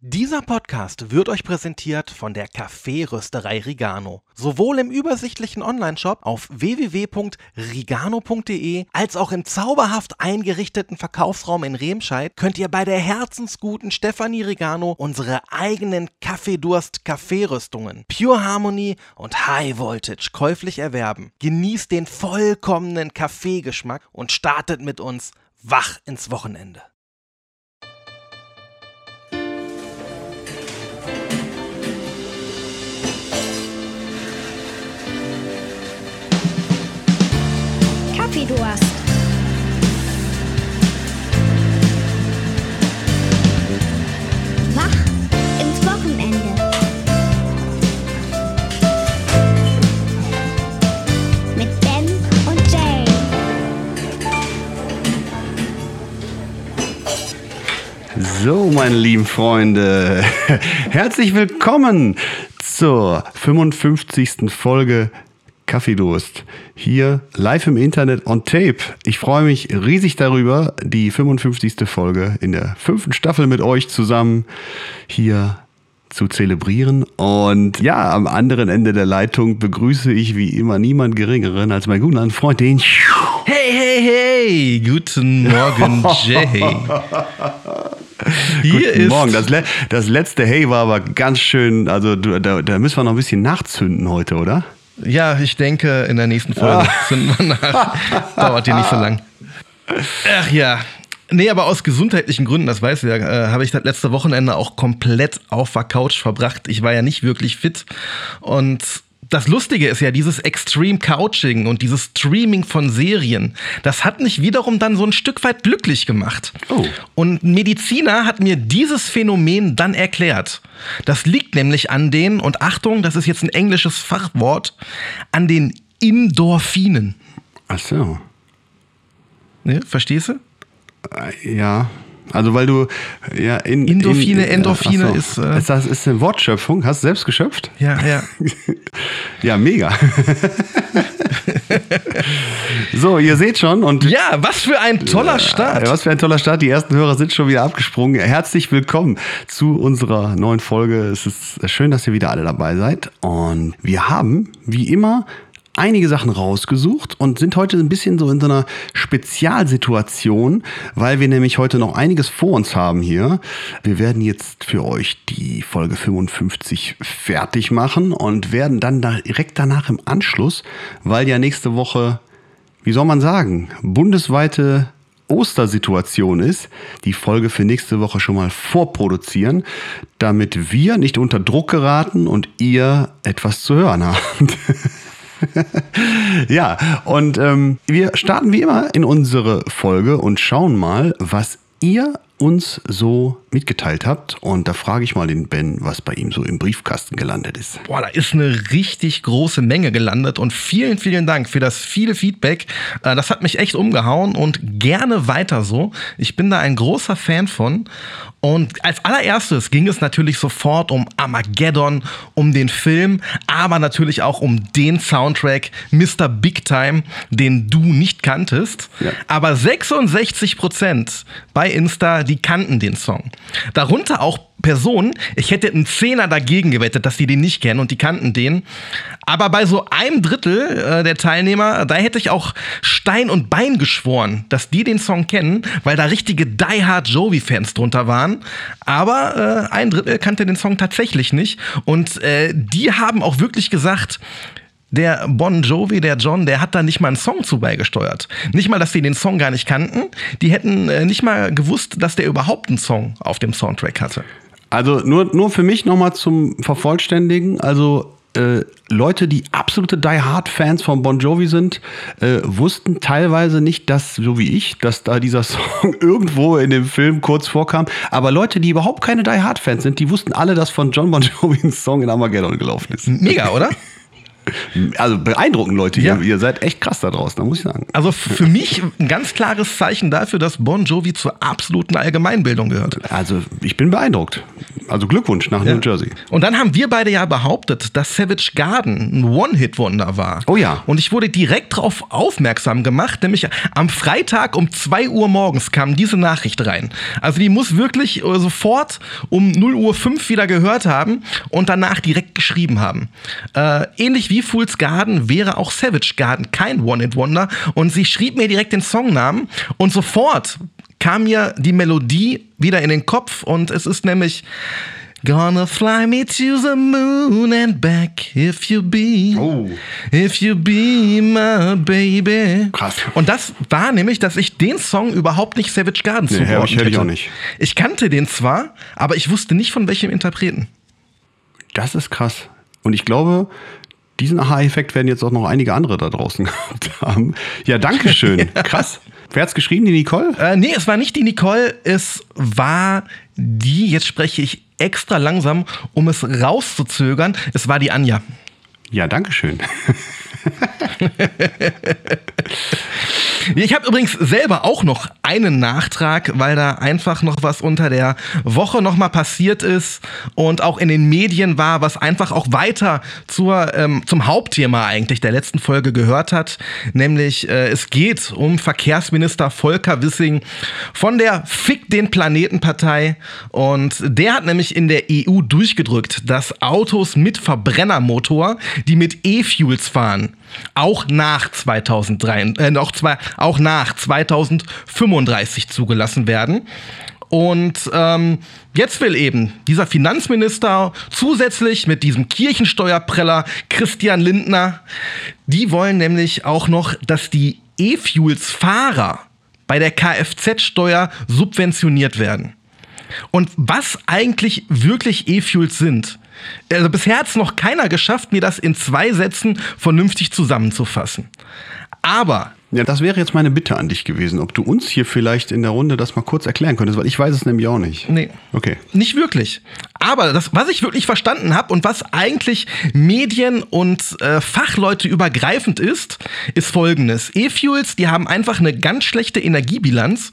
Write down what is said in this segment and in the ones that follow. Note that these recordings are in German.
Dieser Podcast wird euch präsentiert von der Kaffeerösterei Rigano. Sowohl im übersichtlichen Onlineshop auf www.rigano.de als auch im zauberhaft eingerichteten Verkaufsraum in Remscheid könnt ihr bei der herzensguten Stefanie Rigano unsere eigenen Kaffeedurst-Kaffeerüstungen Pure Harmony und High Voltage käuflich erwerben. Genießt den vollkommenen Kaffeegeschmack und startet mit uns wach ins Wochenende. Kaffeedurst. Wach ins Wochenende. Mit Ben und Jay. So, meine lieben Freunde, herzlich willkommen zur 55. Folge Kaffeedurst. Hier live im Internet on Tape. Ich freue mich riesig darüber, die 55. Folge in der fünften Staffel mit euch zusammen hier zu zelebrieren. Und ja, am anderen Ende der Leitung begrüße ich wie immer niemand Geringeren als meinen guten Freund, den Hey, hey, hey! Guten Morgen, Jay. Hier Guten ist. Morgen. Das, le das letzte Hey war aber ganz schön. Also du, da, da müssen wir noch ein bisschen nachzünden heute, oder? Ja, ich denke, in der nächsten Folge sind wir nach. Dauert hier nicht so lang. Ach ja. Nee, aber aus gesundheitlichen Gründen, das weißt du ja, äh, habe ich das letzte Wochenende auch komplett auf der Couch verbracht. Ich war ja nicht wirklich fit. Und das Lustige ist ja, dieses Extreme Couching und dieses Streaming von Serien, das hat mich wiederum dann so ein Stück weit glücklich gemacht. Oh. Und ein Mediziner hat mir dieses Phänomen dann erklärt. Das liegt nämlich an den, und Achtung, das ist jetzt ein englisches Fachwort, an den Endorphinen. Ach so. Ne, verstehst du? Ja. Also weil du ja in Endorphine, in, Endorphine ach so. ist, äh, ist das ist eine Wortschöpfung. Hast du selbst geschöpft? Ja, ja. Ja, mega. so, ihr seht schon und Ja, was für ein toller Start. Ja, was für ein toller Start. Die ersten Hörer sind schon wieder abgesprungen. Herzlich willkommen zu unserer neuen Folge. Es ist schön, dass ihr wieder alle dabei seid. Und wir haben, wie immer, einige Sachen rausgesucht und sind heute ein bisschen so in so einer Spezialsituation, weil wir nämlich heute noch einiges vor uns haben hier. Wir werden jetzt für euch die Folge 55 fertig machen und werden dann direkt danach im Anschluss, weil ja nächste Woche wie soll man sagen, bundesweite Ostersituation ist, die Folge für nächste Woche schon mal vorproduzieren, damit wir nicht unter Druck geraten und ihr etwas zu hören habt. ja, und ähm, wir starten wie immer in unsere Folge und schauen mal, was ihr uns so mitgeteilt habt. Und da frage ich mal den Ben, was bei ihm so im Briefkasten gelandet ist. Boah, da ist eine richtig große Menge gelandet und vielen, vielen Dank für das viele Feedback. Äh, Das hat mich echt umgehauen und gerne weiter so. Ich bin da ein großer Fan von. Und als allererstes ging es natürlich sofort um Armageddon, um den Film, aber natürlich auch um den Soundtrack Mr. Big Time, den du nicht kanntest. Ja. Aber 66 Prozent bei Insta, die kannten den Song. Darunter auch Personen, ich hätte einen Zehner dagegen gewettet, dass die den nicht kennen und die kannten den. Aber bei so einem Drittel äh, der Teilnehmer, da hätte ich auch Stein und Bein geschworen, dass die den Song kennen, weil da richtige Die Hard Jovi-Fans drunter waren. Aber äh, ein Drittel kannte den Song tatsächlich nicht. Und äh, die haben auch wirklich gesagt, der Bon Jovi, der John, der hat da nicht mal einen Song zu beigesteuert. Nicht mal, dass die den Song gar nicht kannten. Die hätten äh, nicht mal gewusst, dass der überhaupt einen Song auf dem Soundtrack hatte. Also nur, nur für mich nochmal zum Vervollständigen. Also äh, Leute, die absolute Die Hard-Fans von Bon Jovi sind, äh, wussten teilweise nicht, dass, so wie ich, dass da dieser Song irgendwo in dem Film kurz vorkam. Aber Leute, die überhaupt keine Die Hard-Fans sind, die wussten alle, dass von John Bon Jovi ein Song in Armageddon gelaufen ist. Mega, oder? Also beeindruckend, Leute. Ja. Ihr, ihr seid echt krass da draußen, da muss ich sagen. Also für mich ein ganz klares Zeichen dafür, dass Bon Jovi zur absoluten Allgemeinbildung gehört. Also ich bin beeindruckt. Also Glückwunsch nach New Jersey. Und dann haben wir beide ja behauptet, dass Savage Garden ein One-Hit-Wonder war. Oh ja. Und ich wurde direkt darauf aufmerksam gemacht, nämlich am Freitag um 2 Uhr morgens kam diese Nachricht rein. Also die muss wirklich äh, sofort um 0 Uhr 5 wieder gehört haben und danach direkt geschrieben haben. Äh, ähnlich wie Fool's Garden wäre auch Savage Garden kein One-Hit-Wonder. Und sie schrieb mir direkt den Songnamen und sofort kam mir die Melodie wieder in den Kopf und es ist nämlich Gonna fly me to the moon and back if you be, Oh. if you be my baby. Krass. Und das war nämlich, dass ich den Song überhaupt nicht Savage Garden Nee, zugeordnet hab ich- hätte ich auch nicht. Ich kannte den zwar, aber ich wusste nicht von welchem Interpreten. Das ist krass. Und ich glaube, diesen Aha-Effekt werden jetzt auch noch einige andere da draußen gehabt haben. Ja, danke schön. Krass. Wer hat's geschrieben? Die Nicole? Äh, nee, es war nicht die Nicole, es war die, jetzt spreche ich extra langsam, um es rauszuzögern, es war die Anja. Ja, danke schön. Ich habe übrigens selber auch noch einen Nachtrag, weil da einfach noch was unter der Woche noch mal passiert ist und auch in den Medien war, was einfach auch weiter zur, ähm, zum Hauptthema eigentlich der letzten Folge gehört hat, nämlich äh, es geht um Verkehrsminister Volker Wissing von der Fick den Planeten Partei und der hat nämlich in der EU durchgedrückt, dass Autos mit Verbrennermotor, die mit E-Fuels fahren, auch nach 2003, äh, auch, zwei, auch nach 2035 zugelassen werden. Und ähm, jetzt will eben dieser Finanzminister zusätzlich mit diesem Kirchensteuerpreller Christian Lindner, die wollen nämlich auch noch, dass die E-Fuels-Fahrer bei der Kfz-Steuer subventioniert werden. Und was eigentlich wirklich E-Fuels sind. Also bisher hat es noch keiner geschafft, mir das in zwei Sätzen vernünftig zusammenzufassen. Aber Ja, das wäre jetzt meine Bitte an dich gewesen, ob du uns hier vielleicht in der Runde das mal kurz erklären könntest, weil ich weiß es nämlich auch nicht. Nee. Okay. Nicht wirklich. Aber das, was ich wirklich verstanden habe und was eigentlich Medien- und äh, Fachleute übergreifend ist, ist folgendes. E-Fuels, die haben einfach eine ganz schlechte Energiebilanz.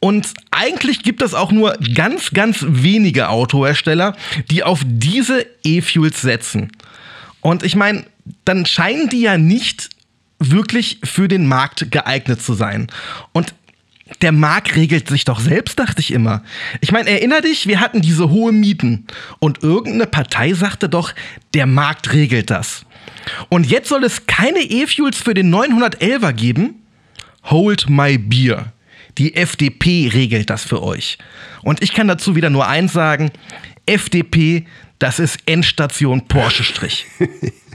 Und eigentlich gibt es auch nur ganz, ganz wenige Autohersteller, die auf diese E-Fuels setzen. Und ich meine, dann scheinen die ja nicht wirklich für den Markt geeignet zu sein. Und der Markt regelt sich doch selbst, dachte ich immer. Ich meine, erinner dich, wir hatten diese hohen Mieten und irgendeine Partei sagte doch, der Markt regelt das. Und jetzt soll es keine E-Fuels für den 911er geben? Hold my beer. Die FDP regelt das für euch. Und ich kann dazu wieder nur eins sagen, FDP, das ist Endstation Porsche-Strich.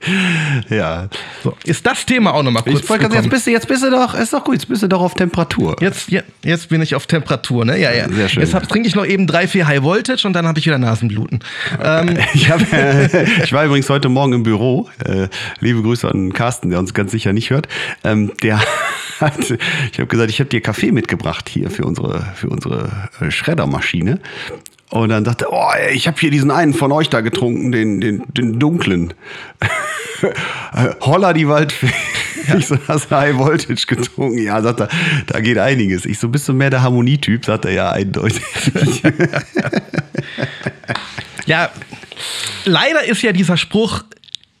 Ja. So, ist das Thema auch nochmal kurz Ich wollte jetzt bist du, jetzt bist du doch, ist doch gut, jetzt bist du doch auf Temperatur. Jetzt, je- jetzt bin ich auf Temperatur, ne? Ja, ja. Sehr schön. Jetzt hab, trinke ich noch eben drei, vier High Voltage und dann habe ich wieder Nasenbluten. Ähm, Ich, hab, äh, ich war übrigens heute Morgen im Büro. Äh, liebe Grüße an Carsten, der uns ganz sicher nicht hört. Ähm, der hat, ich habe gesagt, ich habe dir Kaffee mitgebracht hier für unsere, für unsere äh, Schreddermaschine. Und dann sagte er, oh, ich habe hier diesen einen von euch da getrunken, den, den, den dunklen. Holla die Waldfee. Ich so, hast du High Voltage getrunken? Ja, sagt er, da geht einiges. Ich so, bist du mehr der Harmonietyp? Sagt er, ja, eindeutig. ja, leider ist ja dieser Spruch,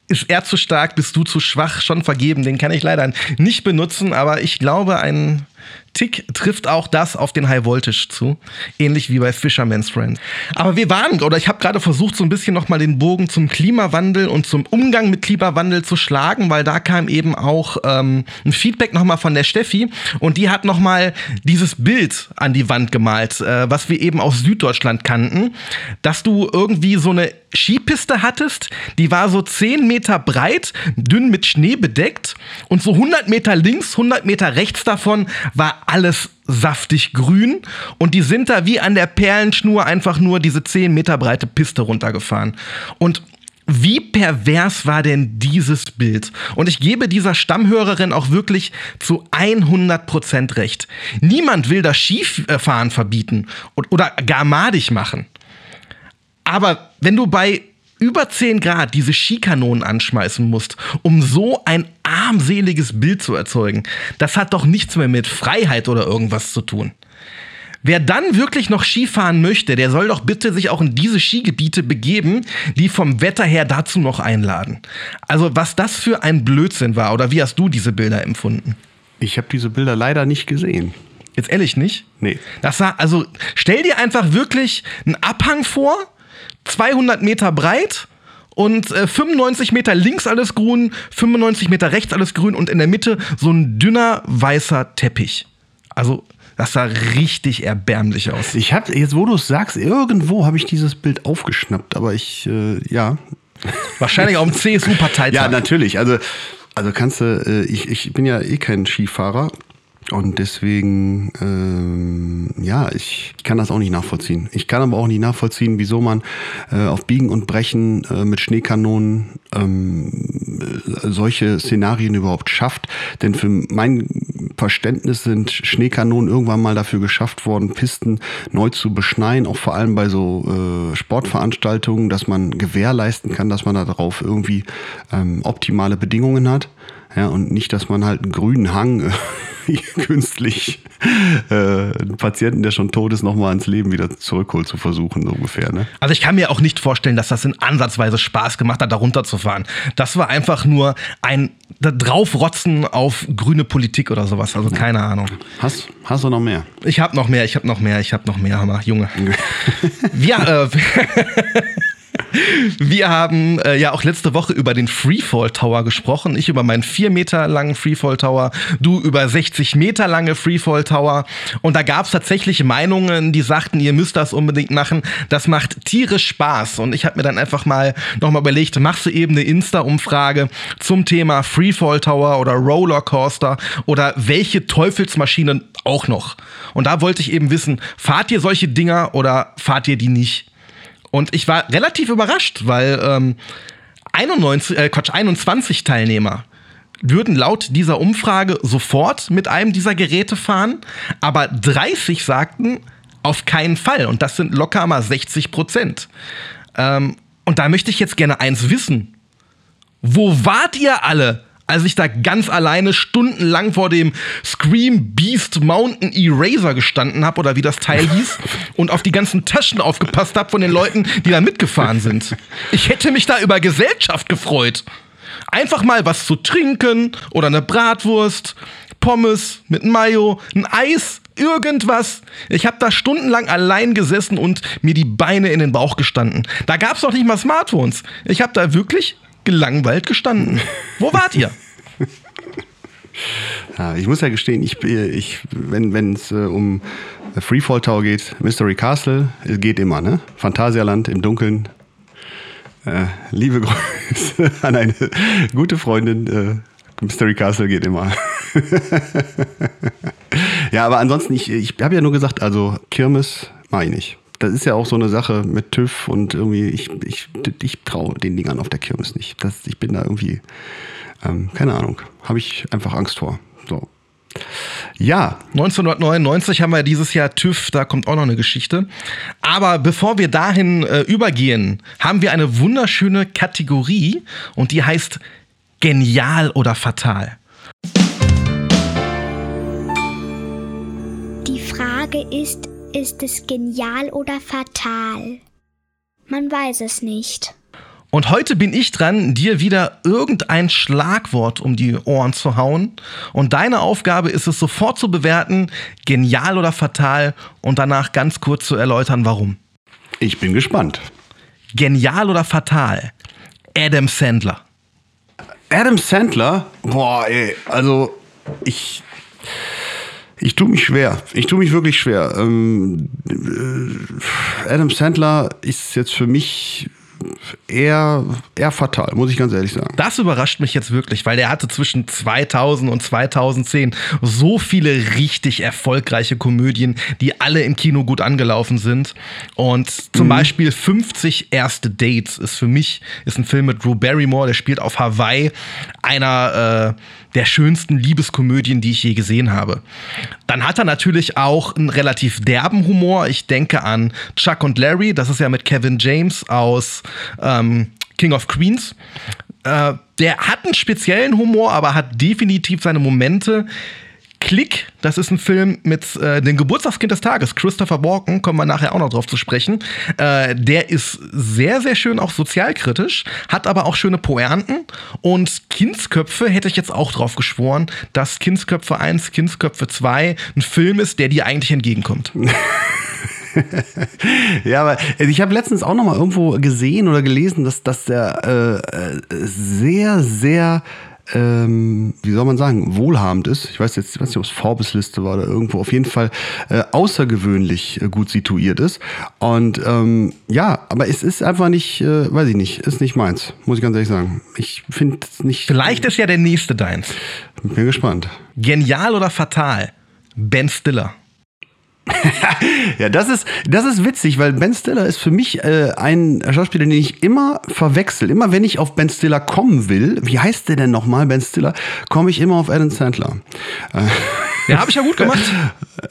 ist er zu stark, bist du zu schwach, schon vergeben. Den kann ich leider nicht benutzen, aber ich glaube, ein Tick trifft auch das auf den High Voltage zu. Ähnlich wie bei Fisherman's Friend. Aber wir waren, oder ich habe gerade versucht, so ein bisschen nochmal den Bogen zum Klimawandel und zum Umgang mit Klimawandel zu schlagen, weil da kam eben auch ähm, ein Feedback nochmal von der Steffi und die hat nochmal dieses Bild an die Wand gemalt, äh, was wir eben aus Süddeutschland kannten, dass du irgendwie so eine Skipiste hattest, die war so 10 Meter breit, dünn mit Schnee bedeckt und so 100 Meter links, 100 Meter rechts davon war alles saftig grün und die sind da wie an der Perlenschnur einfach nur diese 10 Meter breite Piste runtergefahren. Und wie pervers war denn dieses Bild? Und ich gebe dieser Stammhörerin auch wirklich zu 100% recht. Niemand will das Skifahren verbieten oder gar madig machen. Aber wenn du bei über 10 Grad diese Skikanonen anschmeißen musst, um so ein armseliges Bild zu erzeugen, das hat doch nichts mehr mit Freiheit oder irgendwas zu tun. Wer dann wirklich noch Skifahren möchte, der soll doch bitte sich auch in diese Skigebiete begeben, die vom Wetter her dazu noch einladen. Also was das für ein Blödsinn war, oder wie hast du diese Bilder empfunden? Ich habe diese Bilder leider nicht gesehen. Jetzt ehrlich nicht? Nee. Das war, also stell dir einfach wirklich einen Abhang vor, 200 Meter breit und äh, 95 Meter links alles grün, 95 Meter rechts alles grün und in der Mitte so ein dünner weißer Teppich. Also das sah richtig erbärmlich aus. Ich habe jetzt, wo du es sagst, irgendwo habe ich dieses Bild aufgeschnappt, aber ich, äh, ja. Wahrscheinlich auf dem CSU-Parteitag. Ja, natürlich. Also, also kannst du, äh, ich, ich bin ja eh kein Skifahrer. Und deswegen, ähm, ja, ich kann das auch nicht nachvollziehen. Ich kann aber auch nicht nachvollziehen, wieso man äh, auf Biegen und Brechen äh, mit Schneekanonen ähm, äh, solche Szenarien überhaupt schafft. Denn für mein Verständnis sind Schneekanonen irgendwann mal dafür geschafft worden, Pisten neu zu beschneien, auch vor allem bei so äh, Sportveranstaltungen, dass man gewährleisten kann, dass man darauf irgendwie ähm, optimale Bedingungen hat. Ja, und nicht, dass man halt einen grünen Hang künstlich äh, einen Patienten, der schon tot ist, nochmal ins Leben wieder zurückholt zu versuchen, so ungefähr. Ne? Also ich kann mir auch nicht vorstellen, dass das in Ansatzweise Spaß gemacht hat, da runterzufahren. Das war einfach nur ein draufrotzen auf grüne Politik oder sowas. Also keine Ahnung. Hast, hast du noch mehr? Ich habe noch mehr, ich habe noch mehr, ich habe noch mehr, Hammer, Junge. Wir, äh, wir haben äh, ja auch letzte Woche über den Freefall Tower gesprochen. Ich über meinen 4 Meter langen Freefall Tower, du über 60 Meter lange Freefall Tower. Und da gab es tatsächlich Meinungen, die sagten, ihr müsst das unbedingt machen. Das macht tierisch Spaß. Und ich habe mir dann einfach mal nochmal überlegt, machst du eben eine Insta-Umfrage zum Thema Freefall Tower oder Rollercoaster oder welche Teufelsmaschinen auch noch. Und da wollte ich eben wissen, fahrt ihr solche Dinger oder fahrt ihr die nicht? Und ich war relativ überrascht, weil ähm, 91, äh, Quatsch, 21 Teilnehmer würden laut dieser Umfrage sofort mit einem dieser Geräte fahren, aber 30 sagten auf keinen Fall. Und das sind locker mal 60 Prozent. Ähm, und da möchte ich jetzt gerne eins wissen. Wo wart ihr alle, als ich da ganz alleine stundenlang vor dem Scream Beast Mountain Eraser gestanden habe oder wie das Teil hieß und auf die ganzen Taschen aufgepasst habe von den Leuten, die da mitgefahren sind. Ich hätte mich da über Gesellschaft gefreut. Einfach mal was zu trinken oder eine Bratwurst, Pommes mit Mayo, ein Eis, irgendwas. Ich habe da stundenlang allein gesessen und mir die Beine in den Bauch gestanden. Da gab es noch nicht mal Smartphones. Ich habe da wirklich gelangweilt gestanden. Wo wart ihr? Ja, ich muss ja gestehen, ich, ich, wenn es äh, um Freefall Tower geht, Mystery Castle, geht immer, ne? Phantasialand im Dunkeln. Äh, liebe Grüße an eine gute Freundin. Äh, Mystery Castle geht immer. ja, aber ansonsten, ich, ich habe ja nur gesagt, also Kirmes mache ich nicht. Das ist ja auch so eine Sache mit TÜV und irgendwie, ich, ich, ich traue den Dingern auf der Kirmes nicht. Das, ich bin da irgendwie, ähm, keine Ahnung, habe ich einfach Angst vor. So. Ja, 1999 haben wir dieses Jahr TÜV, da kommt auch noch eine Geschichte. Aber bevor wir dahin äh, übergehen, haben wir eine wunderschöne Kategorie und die heißt Genial oder Fatal. Die Frage ist, ist es genial oder fatal? Man weiß es nicht. Und heute bin ich dran, dir wieder irgendein Schlagwort um die Ohren zu hauen. Und deine Aufgabe ist es sofort zu bewerten, genial oder fatal, und danach ganz kurz zu erläutern, warum. ich bin gespannt. Genial oder fatal? Adam Sandler. Adam Sandler, boah, ey, also ich. Ich tue mich schwer. Ich tue mich wirklich schwer. Ähm, äh, Adam Sandler ist jetzt für mich eher, eher fatal, muss ich ganz ehrlich sagen. Das überrascht mich jetzt wirklich, weil der hatte zwischen 2000 und 2010 so viele richtig erfolgreiche Komödien, die alle im Kino gut angelaufen sind. Und zum Beispiel 50 erste Dates ist für mich ist ein Film mit Drew Barrymore, der spielt auf Hawaii, einer äh, der schönsten Liebeskomödien, die ich je gesehen habe. Dann hat er natürlich auch einen relativ derben Humor. Ich denke an Chuck und Larry, das ist ja mit Kevin James aus ähm, King of Queens. Äh, der hat einen speziellen Humor, aber hat definitiv seine Momente. Click, das ist ein Film mit äh, dem Geburtstagskind des Tages, Christopher Walken, kommen wir nachher auch noch drauf zu sprechen. Äh, der ist sehr, sehr schön auch sozialkritisch, hat aber auch schöne Poernten. Und Kindsköpfe hätte ich jetzt auch drauf geschworen, dass Kindsköpfe 1, Kindsköpfe 2 ein Film ist, der dir eigentlich entgegenkommt. ja, aber ich habe letztens auch noch mal irgendwo gesehen oder gelesen, dass, dass der äh, sehr, sehr ähm, wie soll man sagen, wohlhabend ist. Ich weiß jetzt ich weiß nicht, ob es Forbes-Liste war oder irgendwo, auf jeden Fall äh, außergewöhnlich äh, gut situiert ist. Und ähm, ja, aber es ist einfach nicht, äh, weiß ich nicht, ist nicht meins, muss ich ganz ehrlich sagen. Ich finde es nicht. Vielleicht ist ja der nächste deins. Bin gespannt. Genial oder fatal? Ben Stiller. Ja, das ist, das ist witzig, weil Ben Stiller ist für mich äh, ein Schauspieler, den ich immer verwechsel. Immer wenn ich auf Ben Stiller kommen will, wie heißt der denn nochmal, Ben Stiller, komme ich immer auf Adam Sandler. Äh, ja, habe ich ja gut gemacht.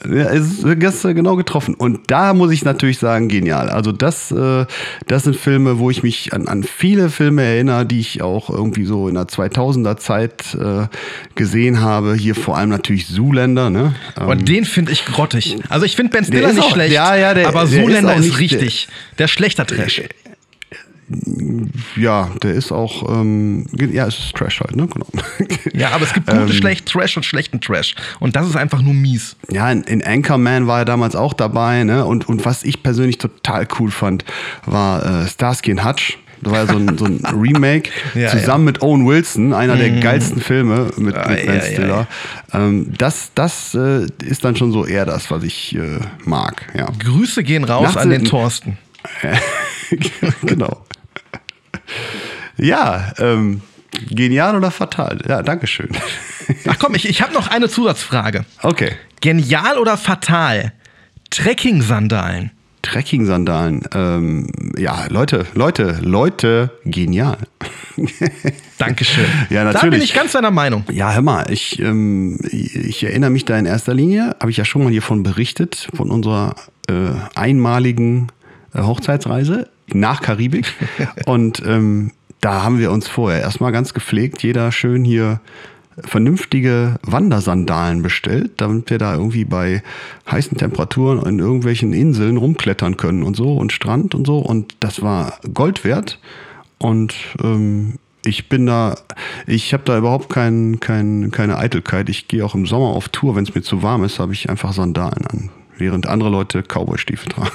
Ja, ist gestern genau getroffen. Und da muss ich natürlich sagen, genial. Also das, äh, das sind Filme, wo ich mich an, an viele Filme erinnere, die ich auch irgendwie so in der 2000er Zeit äh, gesehen habe. Hier vor allem natürlich Zuländer. Ne? Und ähm, den finde ich grottig. Also ich finde Ben Stiller nicht auch, schlecht, ja, ja, der, aber Zuländer ist, ist, richtig. Der, der schlechter Trash ja, der ist auch, ähm, ja, es ist Trash halt, ne? Genau. Ja, aber es gibt gute, ähm, schlecht Trash und schlechten Trash. Und das ist einfach nur mies. Ja, in, in, Anchorman war er damals auch dabei, ne? Und, und was ich persönlich total cool fand, war äh, Starsky und Hutch. Das war ja so ein, so ein Remake ja, zusammen ja. mit Owen Wilson, einer der mm. geilsten Filme mit, ah, mit Ben Stiller. Ähm, das das äh, ist dann schon so eher das, was ich äh, mag. Ja. Grüße gehen raus Nachts an den Thorsten. genau. Ja, ähm, genial oder fatal? Ja, danke schön. Ach komm, ich, ich habe noch eine Zusatzfrage. Okay. Genial oder fatal? Trekking-Sandalen. Trekking-Sandalen. Ähm, ja, Leute, Leute, Leute, genial. Dankeschön. Ja, natürlich. Da bin ich ganz deiner Meinung. Ja, hör mal, ich, ähm, ich erinnere mich da in erster Linie, habe ich ja schon mal hiervon berichtet, von unserer äh, einmaligen äh, Hochzeitsreise nach Karibik. Und ähm, da haben wir uns vorher erstmal ganz gepflegt, jeder schön hier vernünftige Wandersandalen bestellt, damit wir da irgendwie bei heißen Temperaturen in irgendwelchen Inseln rumklettern können und so und Strand und so. Und das war Gold wert. Und ähm, ich bin da, ich habe da überhaupt kein, kein, keine Eitelkeit. Ich gehe auch im Sommer auf Tour, wenn es mir zu warm ist, habe ich einfach Sandalen an während andere Leute Cowboy-Stiefel tragen.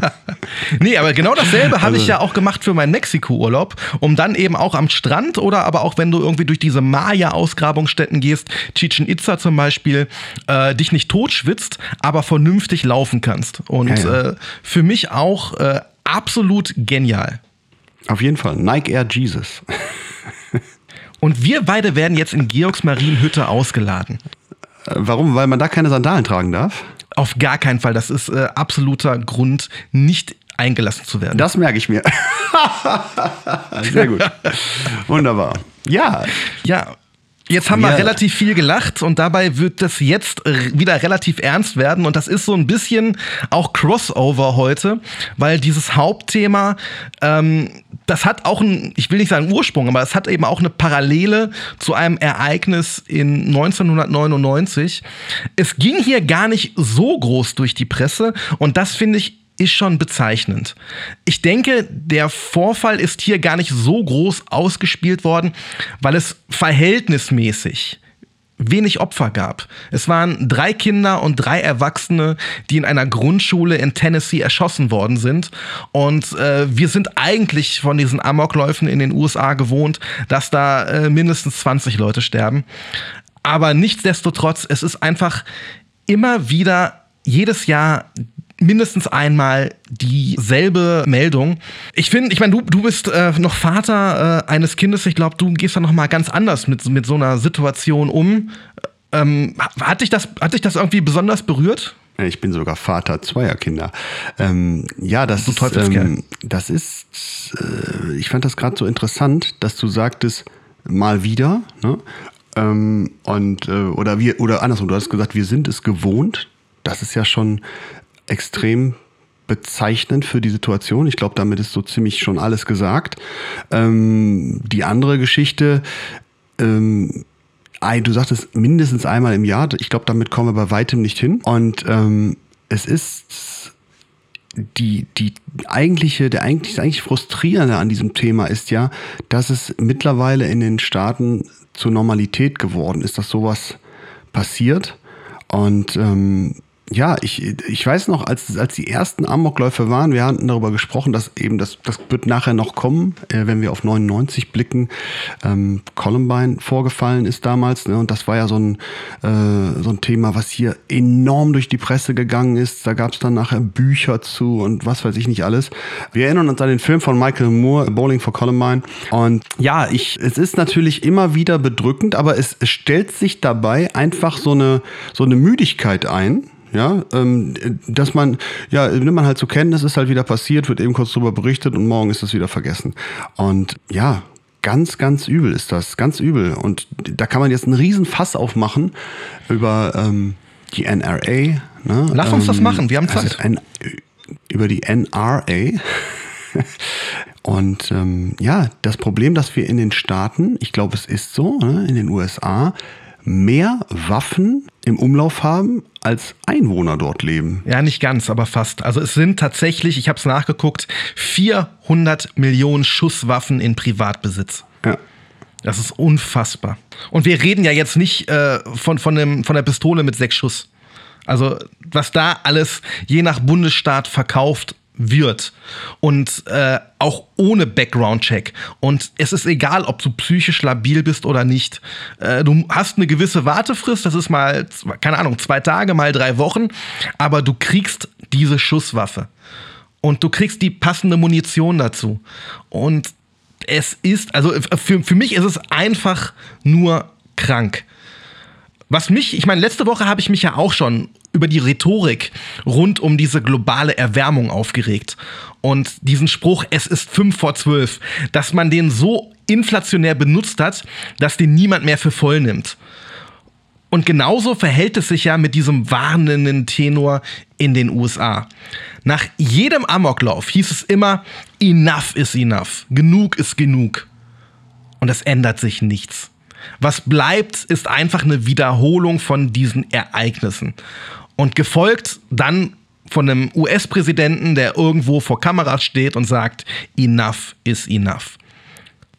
nee, aber genau dasselbe also, habe ich ja auch gemacht für meinen Mexiko-Urlaub, um dann eben auch am Strand oder aber auch wenn du irgendwie durch diese Maya-Ausgrabungsstätten gehst, Chichen Itza zum Beispiel, äh, dich nicht totschwitzt, aber vernünftig laufen kannst. Und ja. Äh, für mich auch äh, absolut genial. Auf jeden Fall. Nike Air Jesus. Und wir beide werden jetzt in Georgs Marienhütte ausgeladen. Äh, warum? Weil man da keine Sandalen tragen darf? Auf gar keinen Fall. Das ist äh, absoluter Grund, nicht eingelassen zu werden. Das merke ich mir. Sehr gut. Wunderbar. Ja. Ja. Jetzt haben wir relativ viel gelacht und dabei wird das jetzt wieder relativ ernst werden und das ist so ein bisschen auch Crossover heute, weil dieses Hauptthema, ähm, das hat auch ein, ich will nicht sagen Ursprung, aber es hat eben auch eine Parallele zu einem Ereignis in 1999. Es ging hier gar nicht so groß durch die Presse und das finde ich ist schon bezeichnend. Ich denke, der Vorfall ist hier gar nicht so groß ausgespielt worden, weil es verhältnismäßig wenig Opfer gab. Es waren drei Kinder und drei Erwachsene, die in einer Grundschule in Tennessee erschossen worden sind. Und äh, wir sind eigentlich von diesen Amokläufen in den USA gewohnt, dass da äh, mindestens 20 Leute sterben. Aber nichtsdestotrotz, es ist einfach immer wieder jedes Jahr mindestens einmal dieselbe Meldung. Ich finde, ich meine, du, du bist äh, noch Vater äh, eines Kindes. Ich glaube, du gehst da noch mal ganz anders mit, mit so einer Situation um. Ähm, hat, dich das, hat dich das irgendwie besonders berührt? Ich bin sogar Vater zweier Kinder. Ähm, ja, das, du ähm, das ist, äh, ich fand das gerade so interessant, dass du sagtest, mal wieder, ne? Ähm, und, äh, oder wir, oder andersrum, du hast gesagt, wir sind es gewohnt. Das ist ja schon extrem bezeichnend für die Situation. Ich glaube, damit ist so ziemlich schon alles gesagt. Ähm, die andere Geschichte, ähm, du sagtest mindestens einmal im Jahr. Ich glaube, damit kommen wir bei weitem nicht hin. Und ähm, es ist die, die eigentliche, der eigentlich, das eigentlich Frustrierende an diesem Thema ist ja, dass es mittlerweile in den Staaten zur Normalität geworden ist, dass sowas passiert. Und ähm, ja, ich, ich weiß noch, als, als die ersten Amokläufe waren, wir hatten darüber gesprochen, dass eben das, das wird nachher noch kommen, äh, wenn wir auf 99 blicken. Ähm, Columbine vorgefallen ist damals, ne, und das war ja so ein, äh, so ein Thema, was hier enorm durch die Presse gegangen ist. Da gab es dann nachher Bücher zu und was weiß ich nicht alles. Wir erinnern uns an den Film von Michael Moore, Bowling for Columbine. Und ja, ich, es ist natürlich immer wieder bedrückend, aber es, es stellt sich dabei einfach so eine, so eine Müdigkeit ein ja, ähm, dass man, ja, nimmt man halt zur Kenntnis, ist halt wieder passiert, wird eben kurz drüber berichtet und morgen ist das wieder vergessen. Und ja, ganz, ganz übel ist das, ganz übel. Und da kann man jetzt einen riesen Fass aufmachen über ähm, die NRA. Ne? Lass uns das ähm, machen, wir haben Zeit. Ein, über die NRA. Und ähm, ja, das Problem, dass wir in den Staaten, ich glaube, es ist so, ne, in den USA, mehr Waffen im Umlauf haben, als Einwohner dort leben. Ja, nicht ganz, aber fast. Also es sind tatsächlich, ich habe es nachgeguckt, 400 Millionen Schusswaffen in Privatbesitz. Ja. Das ist unfassbar. Und wir reden ja jetzt nicht äh, von, von, dem, von der Pistole mit sechs Schuss. Also was da alles je nach Bundesstaat verkauft wird und äh, auch ohne Background-Check. Und es ist egal, ob du psychisch labil bist oder nicht. Äh, du hast eine gewisse Wartefrist, das ist mal, keine Ahnung, zwei Tage, mal drei Wochen, aber du kriegst diese Schusswaffe. Und du kriegst die passende Munition dazu. Und es ist, also für, für mich ist es einfach nur krank. Was mich, ich meine, letzte Woche habe ich mich ja auch schon über die Rhetorik rund um diese globale Erwärmung aufgeregt. Und diesen Spruch, es ist fünf vor zwölf, dass man den so inflationär benutzt hat, dass den niemand mehr für voll nimmt. Und genauso verhält es sich ja mit diesem warnenden Tenor in den USA. Nach jedem Amoklauf hieß es immer, enough is enough, genug ist genug. Und es ändert sich nichts. Was bleibt, ist einfach eine Wiederholung von diesen Ereignissen. Und gefolgt dann von einem US-Präsidenten, der irgendwo vor Kameras steht und sagt, enough is enough.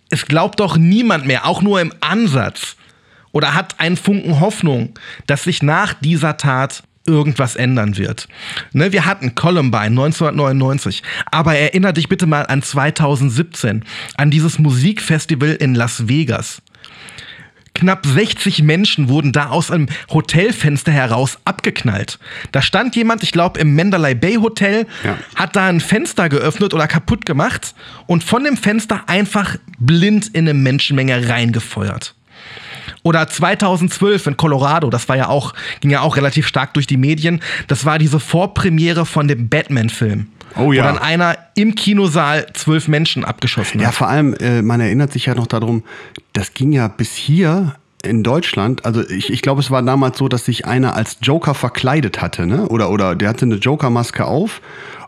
Es glaubt doch niemand mehr, auch nur im Ansatz, oder hat einen Funken Hoffnung, dass sich nach dieser Tat irgendwas ändern wird. Ne, wir hatten Columbine 1999, aber erinnere dich bitte mal an 2017, an dieses Musikfestival in Las Vegas. Knapp 60 Menschen wurden da aus einem Hotelfenster heraus abgeknallt. Da stand jemand, ich glaube, im Mandalay Bay Hotel, ja. hat da ein Fenster geöffnet oder kaputt gemacht und von dem Fenster einfach blind in eine Menschenmenge reingefeuert. Oder 2012 in Colorado, das war ja auch, ging ja auch relativ stark durch die Medien. Das war diese Vorpremiere von dem Batman-Film. Oh ja. Wo dann einer im Kinosaal zwölf Menschen abgeschossen hat. Ja, vor allem, äh, man erinnert sich ja noch darum, das ging ja bis hier in Deutschland, also ich, ich glaube, es war damals so, dass sich einer als Joker verkleidet hatte, ne? Oder, oder der hatte eine Joker-Maske auf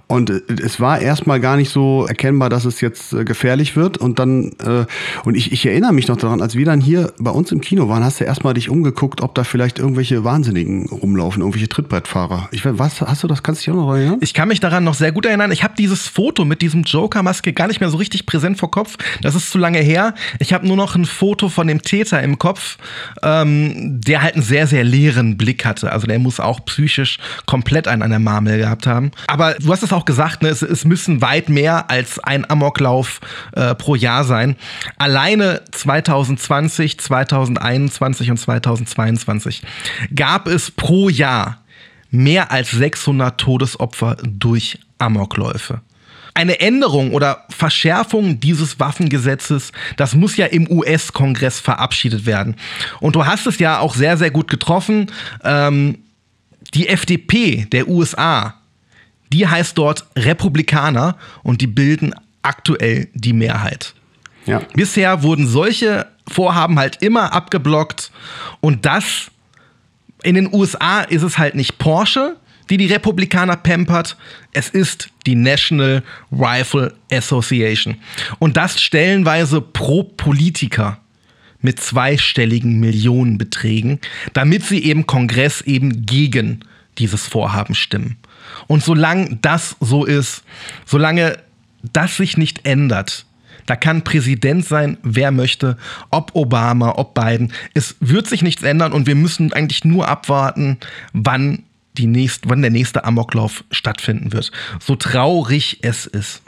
und äh, es war erstmal gar nicht so erkennbar, dass es jetzt äh, gefährlich wird. Und dann, äh, und ich, ich erinnere mich noch daran, als wir dann hier bei uns im Kino waren, hast du erstmal dich umgeguckt, ob da vielleicht irgendwelche Wahnsinnigen rumlaufen, irgendwelche Trittbrettfahrer. Ich was hast du das? Kannst du dich auch noch erinnern? Ich kann mich daran noch sehr gut erinnern. Ich habe dieses Foto mit diesem Joker-Maske gar nicht mehr so richtig präsent vor Kopf. Das ist zu lange her. Ich habe nur noch ein Foto von dem Täter im Kopf, ähm, der halt einen sehr, sehr leeren Blick hatte. Also der muss auch psychisch komplett einen an der Marmel gehabt haben. Aber du hast es auch gesagt, ne, es, es müssen weit mehr als ein Amoklauf äh, pro Jahr sein. Alleine 2020, 2021 und 2022 gab es pro Jahr mehr als 600 Todesopfer durch Amokläufe. Eine Änderung oder Verschärfung dieses Waffengesetzes, das muss ja im US-Kongress verabschiedet werden. Und du hast es ja auch sehr, sehr gut getroffen. Ähm, die FDP der USA die heißt dort Republikaner und die bilden aktuell die Mehrheit. Ja. Bisher wurden solche Vorhaben halt immer abgeblockt und das in den USA ist es halt nicht Porsche, die die Republikaner pampert, es ist die National Rifle Association. Und das stellenweise pro Politiker mit zweistelligen Millionenbeträgen, damit sie eben Kongress eben gegen dieses Vorhaben stimmen. Und solange das so ist, solange das sich nicht ändert, da kann Präsident sein, wer möchte, ob Obama, ob Biden. Es wird sich nichts ändern und wir müssen eigentlich nur abwarten, wann, die nächst, wann der nächste Amoklauf stattfinden wird. So traurig es ist.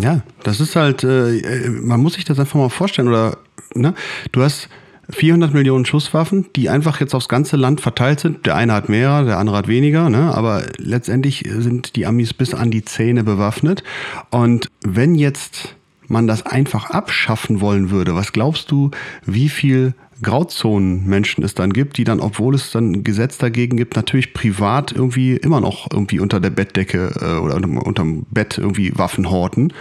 Ja, das ist halt, äh, man muss sich das einfach mal vorstellen. Oder, ne? Du hast 400 Millionen Schusswaffen, die einfach jetzt aufs ganze Land verteilt sind. Der eine hat mehr, der andere hat weniger, ne? aber letztendlich sind die Amis bis an die Zähne bewaffnet. Und wenn jetzt man das einfach abschaffen wollen würde, was glaubst du, wie viel Grauzonenmenschen es dann gibt, die dann, obwohl es dann ein Gesetz dagegen gibt, natürlich privat irgendwie immer noch irgendwie unter der Bettdecke äh, oder unterm Bett irgendwie Waffen horten.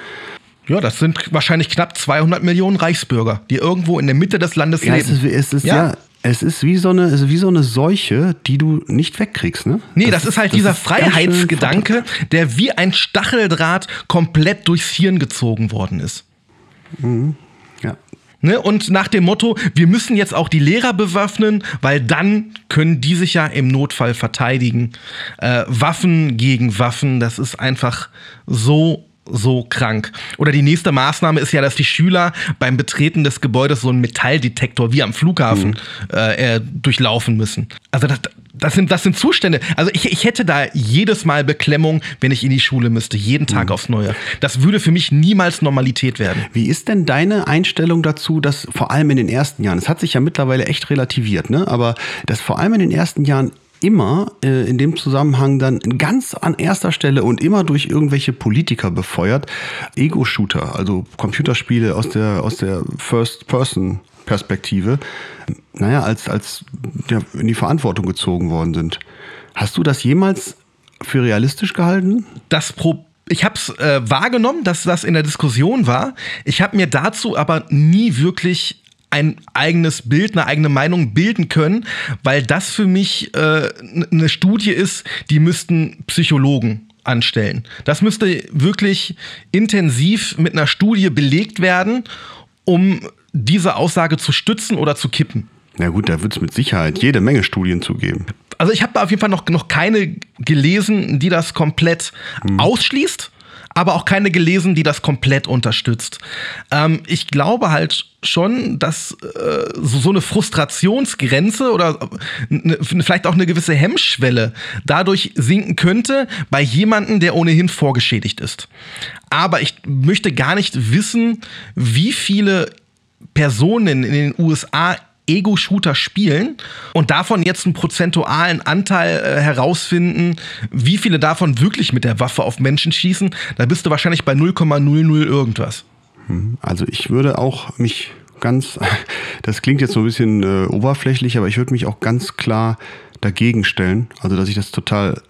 Ja, das sind wahrscheinlich knapp 200 Millionen Reichsbürger, die irgendwo in der Mitte des Landes ja, leben. Es ist, es ist, ja. ja. es ist wie so, eine, es ist wie so eine Seuche, die du nicht wegkriegst, ne? Nee, das, das ist halt das dieser ist Freiheitsgedanke, der wie ein Stacheldraht komplett durchs Hirn gezogen worden ist. Mhm. Ja. Ne? Und nach dem Motto, wir müssen jetzt auch die Lehrer bewaffnen, weil dann können die sich ja im Notfall verteidigen. Äh, Waffen gegen Waffen, das ist einfach so so krank. Oder die nächste Maßnahme ist ja, dass die Schüler beim Betreten des Gebäudes so einen Metalldetektor wie am Flughafen mhm. äh, durchlaufen müssen. Also das, das sind, das sind Zustände. Also ich, ich hätte da jedes Mal Beklemmung, wenn ich in die Schule müsste, jeden Tag mhm. aufs Neue. Das würde für mich niemals Normalität werden. Wie ist denn deine Einstellung dazu, dass vor allem in den ersten Jahren, es hat sich ja mittlerweile echt relativiert, ne? aber dass vor allem in den ersten Jahren immer äh, in dem Zusammenhang dann ganz an erster Stelle und immer durch irgendwelche Politiker befeuert, Ego-Shooter, also Computerspiele aus der, aus der First-Person Perspektive, naja, als, als ja, in die Verantwortung gezogen worden sind. Hast du das jemals für realistisch gehalten? Das Problem ich habe es äh, wahrgenommen, dass das in der Diskussion war. Ich habe mir dazu aber nie wirklich ein eigenes Bild, eine eigene Meinung bilden können, weil das für mich äh, eine Studie ist, die müssten Psychologen anstellen. Das müsste wirklich intensiv mit einer Studie belegt werden, um diese Aussage zu stützen oder zu kippen. Na gut, da wird es mit Sicherheit jede Menge Studien zu geben. Also ich habe da auf jeden Fall noch, noch keine gelesen, die das komplett hm. ausschließt aber auch keine gelesen, die das komplett unterstützt. Ähm, ich glaube halt schon, dass äh, so eine Frustrationsgrenze oder ne, vielleicht auch eine gewisse Hemmschwelle dadurch sinken könnte bei jemandem, der ohnehin vorgeschädigt ist. Aber ich möchte gar nicht wissen, wie viele Personen in den USA Ego-Shooter spielen und davon jetzt einen prozentualen Anteil äh, herausfinden, wie viele davon wirklich mit der Waffe auf Menschen schießen, da bist du wahrscheinlich bei 0,00 irgendwas. Hm, also ich würde auch mich ganz, das klingt jetzt so ein bisschen äh, oberflächlich, aber ich würde mich auch ganz klar dagegen stellen. Also dass ich das total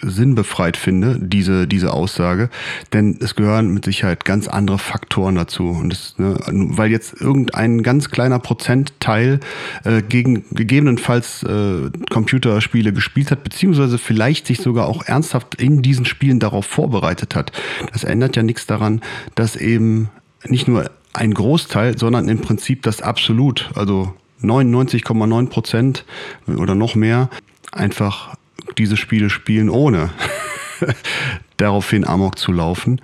sinnbefreit finde, diese, diese Aussage. Denn es gehören mit Sicherheit ganz andere Faktoren dazu. Und das, ne, weil jetzt irgendein ganz kleiner Prozentteil äh, gegen gegebenenfalls äh, Computerspiele gespielt hat, beziehungsweise vielleicht sich sogar auch ernsthaft in diesen Spielen darauf vorbereitet hat. Das ändert ja nichts daran, dass eben nicht nur ein Großteil, sondern im Prinzip das absolut, also 99,9 Prozent oder noch mehr, einfach diese Spiele spielen, ohne daraufhin Amok zu laufen,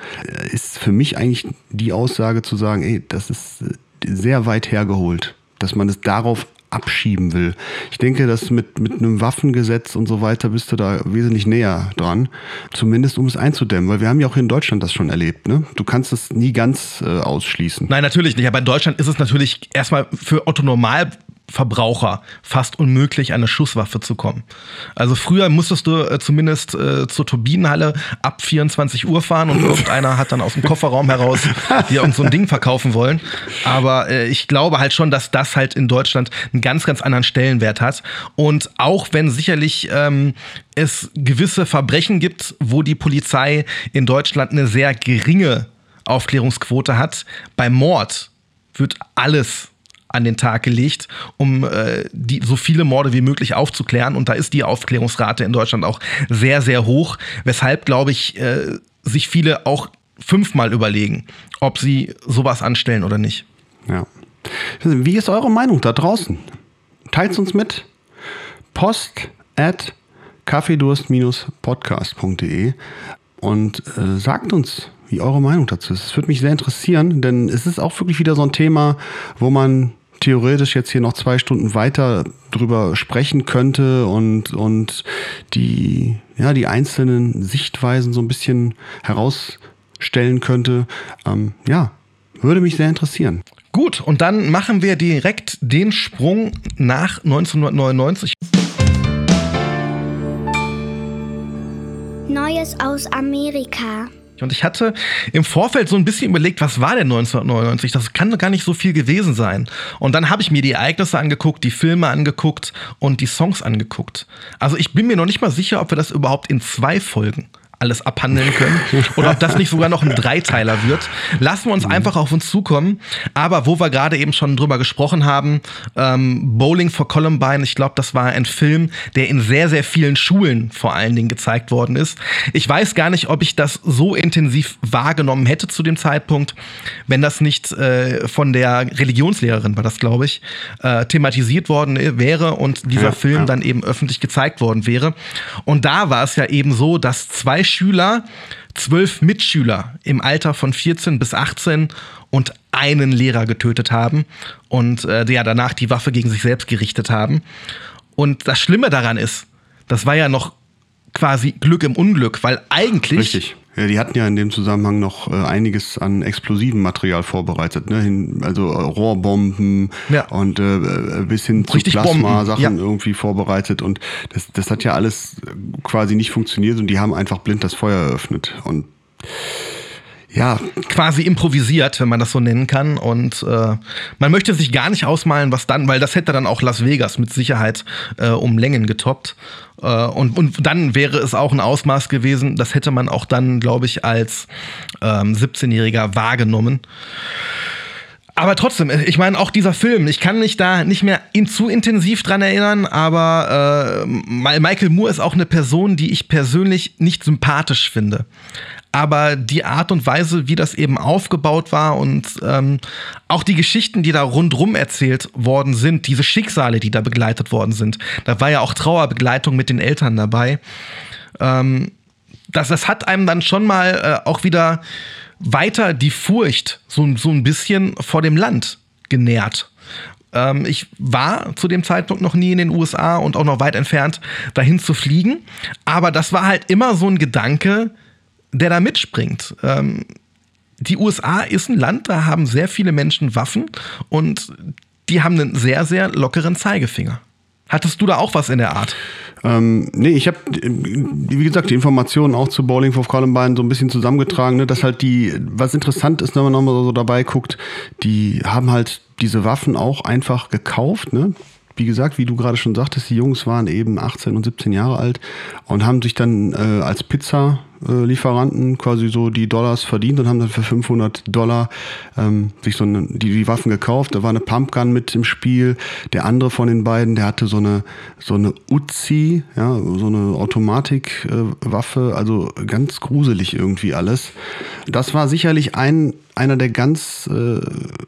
ist für mich eigentlich die Aussage zu sagen, ey, das ist sehr weit hergeholt, dass man es darauf abschieben will. Ich denke, dass mit, mit einem Waffengesetz und so weiter bist du da wesentlich näher dran. Zumindest um es einzudämmen, weil wir haben ja auch in Deutschland das schon erlebt. Ne? Du kannst es nie ganz äh, ausschließen. Nein, natürlich nicht. Aber in Deutschland ist es natürlich erstmal für Otto Normal Verbraucher fast unmöglich, an eine Schusswaffe zu kommen. Also früher musstest du äh, zumindest äh, zur Turbinenhalle ab 24 Uhr fahren und irgendeiner hat dann aus dem Kofferraum heraus dir irgend so ein Ding verkaufen wollen. Aber äh, ich glaube halt schon, dass das halt in Deutschland einen ganz, ganz anderen Stellenwert hat. Und auch wenn sicherlich ähm, es gewisse Verbrechen gibt, wo die Polizei in Deutschland eine sehr geringe Aufklärungsquote hat, beim Mord wird alles an den Tag gelegt, um äh, die, so viele Morde wie möglich aufzuklären. Und da ist die Aufklärungsrate in Deutschland auch sehr, sehr hoch, weshalb, glaube ich, äh, sich viele auch fünfmal überlegen, ob sie sowas anstellen oder nicht. Ja. Wie ist eure Meinung da draußen? Teilt uns mit. Post at kaffeedurst-podcast.de und äh, sagt uns, wie eure Meinung dazu ist. Es würde mich sehr interessieren, denn es ist auch wirklich wieder so ein Thema, wo man theoretisch jetzt hier noch zwei Stunden weiter drüber sprechen könnte und, und die, ja, die einzelnen Sichtweisen so ein bisschen herausstellen könnte. Ähm, ja, würde mich sehr interessieren. Gut, und dann machen wir direkt den Sprung nach 1999. Neues aus Amerika. Und ich hatte im Vorfeld so ein bisschen überlegt, was war denn 1999? Das kann gar nicht so viel gewesen sein. Und dann habe ich mir die Ereignisse angeguckt, die Filme angeguckt und die Songs angeguckt. Also ich bin mir noch nicht mal sicher, ob wir das überhaupt in zwei Folgen alles abhandeln können oder ob das nicht sogar noch ein Dreiteiler wird. Lassen wir uns einfach auf uns zukommen. Aber wo wir gerade eben schon drüber gesprochen haben, ähm, Bowling for Columbine, ich glaube, das war ein Film, der in sehr, sehr vielen Schulen vor allen Dingen gezeigt worden ist. Ich weiß gar nicht, ob ich das so intensiv wahrgenommen hätte zu dem Zeitpunkt, wenn das nicht äh, von der Religionslehrerin, war das, glaube ich, äh, thematisiert worden wäre und dieser Ja, Film ja. dann eben öffentlich gezeigt worden wäre. Und da war es ja eben so, dass zwei Schüler zwölf Mitschüler im Alter von 14 bis 18 und einen Lehrer getötet haben und äh, ja danach die Waffe gegen sich selbst gerichtet haben. Und das Schlimme daran ist, das war ja noch quasi Glück im Unglück, weil eigentlich Richtig. Ja, die hatten ja in dem Zusammenhang noch äh, einiges an explosiven Material vorbereitet, ne? Hin, also äh, Rohrbomben Ja. und äh, äh, bis hin zu Richtig Bomben, Plasma-Sachen ja. irgendwie vorbereitet und das, das hat ja alles quasi nicht funktioniert und die haben einfach blind das Feuer eröffnet und ja, quasi improvisiert, wenn man das so nennen kann. Und äh, man möchte sich gar nicht ausmalen, was dann, weil das hätte dann auch Las Vegas mit Sicherheit äh, um Längen getoppt. Äh, und, und dann wäre es auch ein Ausmaß gewesen, das hätte man auch dann, glaube ich, als ähm, 17-Jähriger wahrgenommen. Aber trotzdem, ich meine, auch dieser Film, ich kann mich da nicht mehr in, zu intensiv dran erinnern, aber äh, Michael Moore ist auch eine Person, die ich persönlich nicht sympathisch finde. Aber die Art und Weise, wie das eben aufgebaut war und ähm, auch die Geschichten, die da rundrum erzählt worden sind, diese Schicksale, die da begleitet worden sind, da war ja auch Trauerbegleitung mit den Eltern dabei. Ähm, das, das hat einem dann schon mal äh, auch wieder weiter die Furcht so, so ein bisschen vor dem Land genährt. Ähm, ich war zu dem Zeitpunkt noch nie in den USA und auch noch weit entfernt, dahin zu fliegen. Aber das war halt immer so ein Gedanke, der da mitspringt. Ähm, die USA ist ein Land, da haben sehr viele Menschen Waffen und die haben einen sehr, sehr lockeren Zeigefinger. Hattest du da auch was in der Art? Ähm, nee, ich habe, wie gesagt, die Informationen auch zu Bowling for Columbine so ein bisschen zusammengetragen, ne, dass halt die, was interessant ist, wenn man nochmal so dabei guckt, die haben halt diese Waffen auch einfach gekauft, ne? Wie gesagt, wie du gerade schon sagtest, die Jungs waren eben 18 und 17 Jahre alt und haben sich dann äh, als Pizza-Lieferanten quasi so die Dollars verdient und haben dann für 500 Dollar ähm, sich so eine, die, die Waffen gekauft. Da war eine Pumpgun mit im Spiel. Der andere von den beiden, der hatte so eine, so eine Uzi, ja, so eine Automatikwaffe, also ganz gruselig irgendwie alles. Das war sicherlich ein, einer der ganz äh,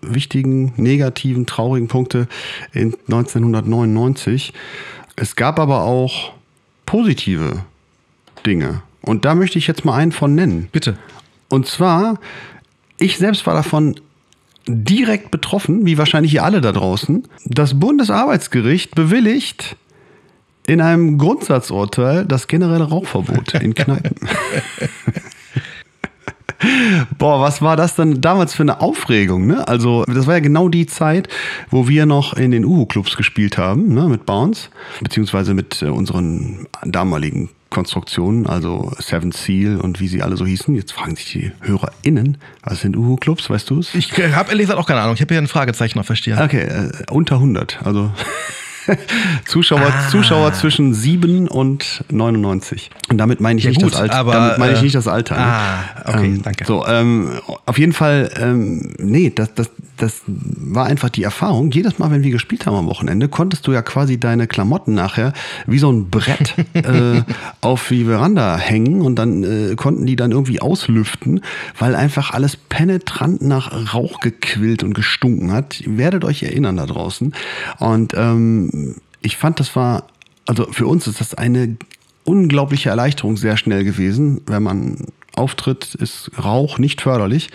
wichtigen, negativen, traurigen Punkte in 1999. Es gab aber auch positive Dinge. Und da möchte ich jetzt mal einen von nennen. Bitte. Und zwar, ich selbst war davon direkt betroffen, wie wahrscheinlich ihr alle da draußen. Das Bundesarbeitsgericht bewilligt in einem Grundsatzurteil das generelle Rauchverbot in Kneipen. Boah, was war das denn damals für eine Aufregung, ne? Also, das war ja genau die Zeit, wo wir noch in den Uhu-Clubs gespielt haben, ne, mit Bounce, beziehungsweise mit äh, unseren damaligen Konstruktionen, also Seven Seal und wie sie alle so hießen. Jetzt fragen sich die HörerInnen, was sind Uhu-Clubs, weißt du es? Ich habe ehrlich gesagt auch keine Ahnung. Ich habe hier ein Fragezeichen auf der Stirn. Okay, äh, unter 100, also Zuschauer, Ah. Zuschauer zwischen 7 und 99. Und damit meine ich Ja, nicht gut, das Alter. aber, damit meine ich äh, nicht das Alter. Ne? ah, okay, ähm, danke. So, ähm, auf jeden Fall, ähm, nee, das, das, das war einfach die Erfahrung. Jedes Mal, wenn wir gespielt haben am Wochenende, konntest du ja quasi deine Klamotten nachher wie so ein Brett äh, auf die Veranda hängen und dann äh, konnten die dann irgendwie auslüften, weil einfach alles penetrant nach Rauch gequillt und gestunken hat. Ihr werdet euch erinnern da draußen. Und ähm, ich fand, das war, also für uns ist das eine unglaubliche Erleichterung sehr schnell gewesen, wenn man auftritt, ist Rauch nicht förderlich.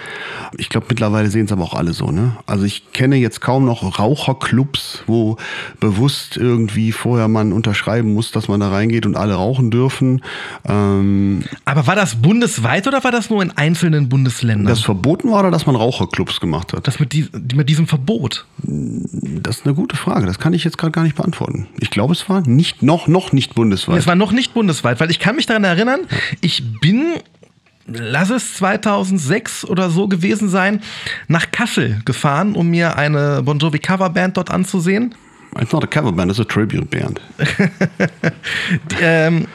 Ich glaube, mittlerweile sehen es aber auch alle so. Ne? Also ich kenne jetzt kaum noch Raucherclubs, wo bewusst irgendwie vorher man unterschreiben muss, dass man da reingeht und alle rauchen dürfen. Ähm, aber war das bundesweit oder war das nur in einzelnen Bundesländern? Das verboten war oder dass man Raucherclubs gemacht hat? Das mit, die, mit diesem Verbot? Das ist eine gute Frage. Das kann ich jetzt gerade gar nicht beantworten. Ich glaube, es war nicht noch, noch nicht bundesweit. Es war noch nicht bundesweit, weil ich kann mich daran erinnern, ich bin lass es 2006 oder so gewesen sein, nach Kassel gefahren, um mir eine Bon Jovi Coverband dort anzusehen. It's not a Coverband, it's a Tribute Band. ähm,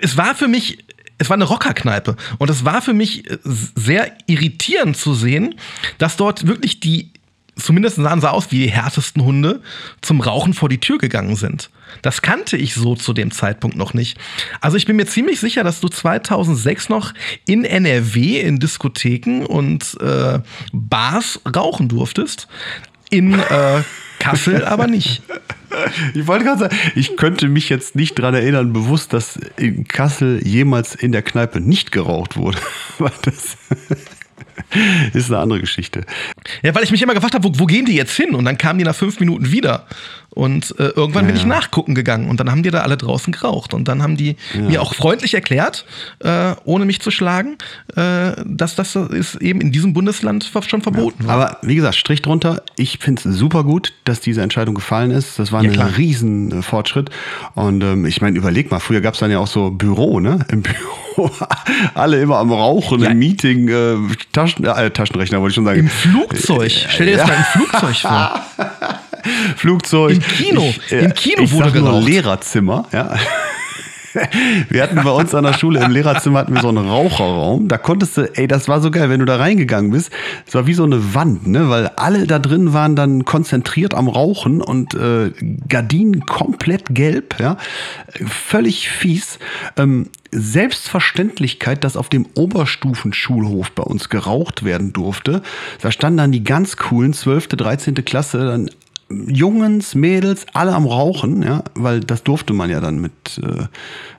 es war für mich es war eine Rockerkneipe und es war für mich sehr irritierend zu sehen, dass dort wirklich die zumindest sahen sie aus wie die härtesten Hunde, zum Rauchen vor die Tür gegangen sind. Das kannte ich so zu dem Zeitpunkt noch nicht. Also ich bin mir ziemlich sicher, dass du 2006 noch in NRW in Diskotheken und äh, Bars rauchen durftest. In äh, Kassel aber nicht. Ich wollte gerade sagen, ich könnte mich jetzt nicht daran erinnern, bewusst, dass in Kassel jemals in der Kneipe nicht geraucht wurde. das ist eine andere Geschichte. Ja, weil ich mich immer gefragt habe, wo, wo, gehen die jetzt hin? Und dann kamen die nach fünf Minuten wieder. Und äh, irgendwann ja. bin ich nachgucken gegangen und dann haben die da alle draußen geraucht. Und dann haben die ja. mir auch freundlich erklärt, äh, ohne mich zu schlagen, äh, dass das ist eben in diesem Bundesland schon verboten ja. war. Aber wie gesagt, Strich drunter, ich finde es super gut, dass diese Entscheidung gefallen ist. Das war ein riesen Fortschritt. Und ähm, ich meine, überleg mal, früher gab es dann ja auch so Büro, ne? Im Büro alle immer am Rauchen, im Meeting, äh, Taschen, äh, Taschenrechner wollte ich schon sagen. Im Flugzeug. Stell dir das mal im Flugzeug vor. Flugzeug. Im Kino. Ich, äh, Im Kino ich wurde geraucht. Lehrerzimmer, ja. Wir hatten bei uns an der Schule im Lehrerzimmer hatten wir so einen Raucherraum. Da konntest du, ey, das war so geil, wenn du da reingegangen bist. Es war wie so eine Wand, ne? Weil alle da drin waren dann konzentriert am Rauchen und äh, Gardinen komplett gelb, ja. Völlig fies. Ähm, Selbstverständlichkeit, dass auf dem Oberstufenschulhof bei uns geraucht werden durfte. Da standen dann die ganz coolen 12., 13. Klasse dann Jungens, Mädels, alle am Rauchen, ja, weil das durfte man ja dann mit, äh,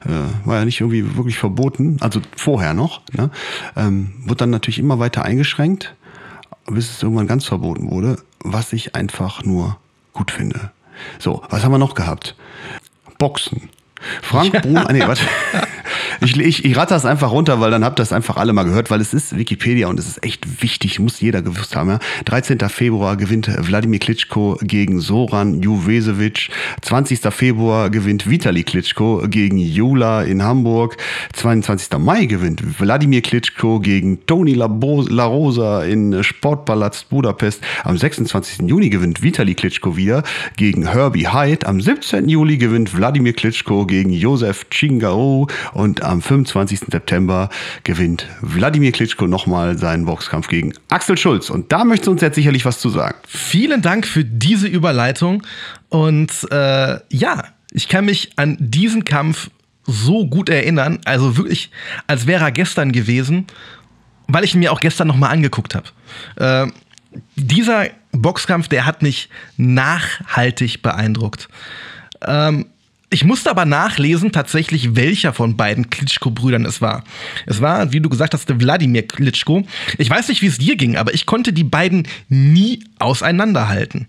äh, war ja nicht irgendwie wirklich verboten, also vorher noch, ne? ähm, wurde dann natürlich immer weiter eingeschränkt, bis es irgendwann ganz verboten wurde, was ich einfach nur gut finde. So, was haben wir noch gehabt? Boxen. Frank ja. Brun, ah, nee, warte. Ich, ich, ich rate das einfach runter, weil dann habt ihr das einfach alle mal gehört, weil es ist Wikipedia und es ist echt wichtig, muss jeder gewusst haben. Ja? 13. Februar gewinnt Wladimir Klitschko gegen Soran Juvesevic. 20. Februar gewinnt Vitali Klitschko gegen Jula in Hamburg. 22. Mai gewinnt Wladimir Klitschko gegen Toni La, Rosa in Sportpalast Budapest. Am 26. Juni gewinnt Vitali Klitschko wieder gegen Herbie Hyde. Am 17. Juli gewinnt Wladimir Klitschko gegen Josef Chingaro und am 25. September gewinnt Wladimir Klitschko nochmal seinen Boxkampf gegen Axel Schulz. Und da möchtest du uns jetzt sicherlich was zu sagen. Vielen Dank für diese Überleitung. Und äh, ja, ich kann mich an diesen Kampf so gut erinnern. Also wirklich, als wäre er gestern gewesen, weil ich ihn mir auch gestern nochmal angeguckt habe. Äh, dieser Boxkampf, der hat mich nachhaltig beeindruckt. Ähm, ich musste aber nachlesen, tatsächlich, welcher von beiden Klitschko-Brüdern es war. Es war, wie du gesagt hast, der Wladimir Klitschko. Ich weiß nicht, wie es dir ging, aber ich konnte die beiden nie auseinanderhalten.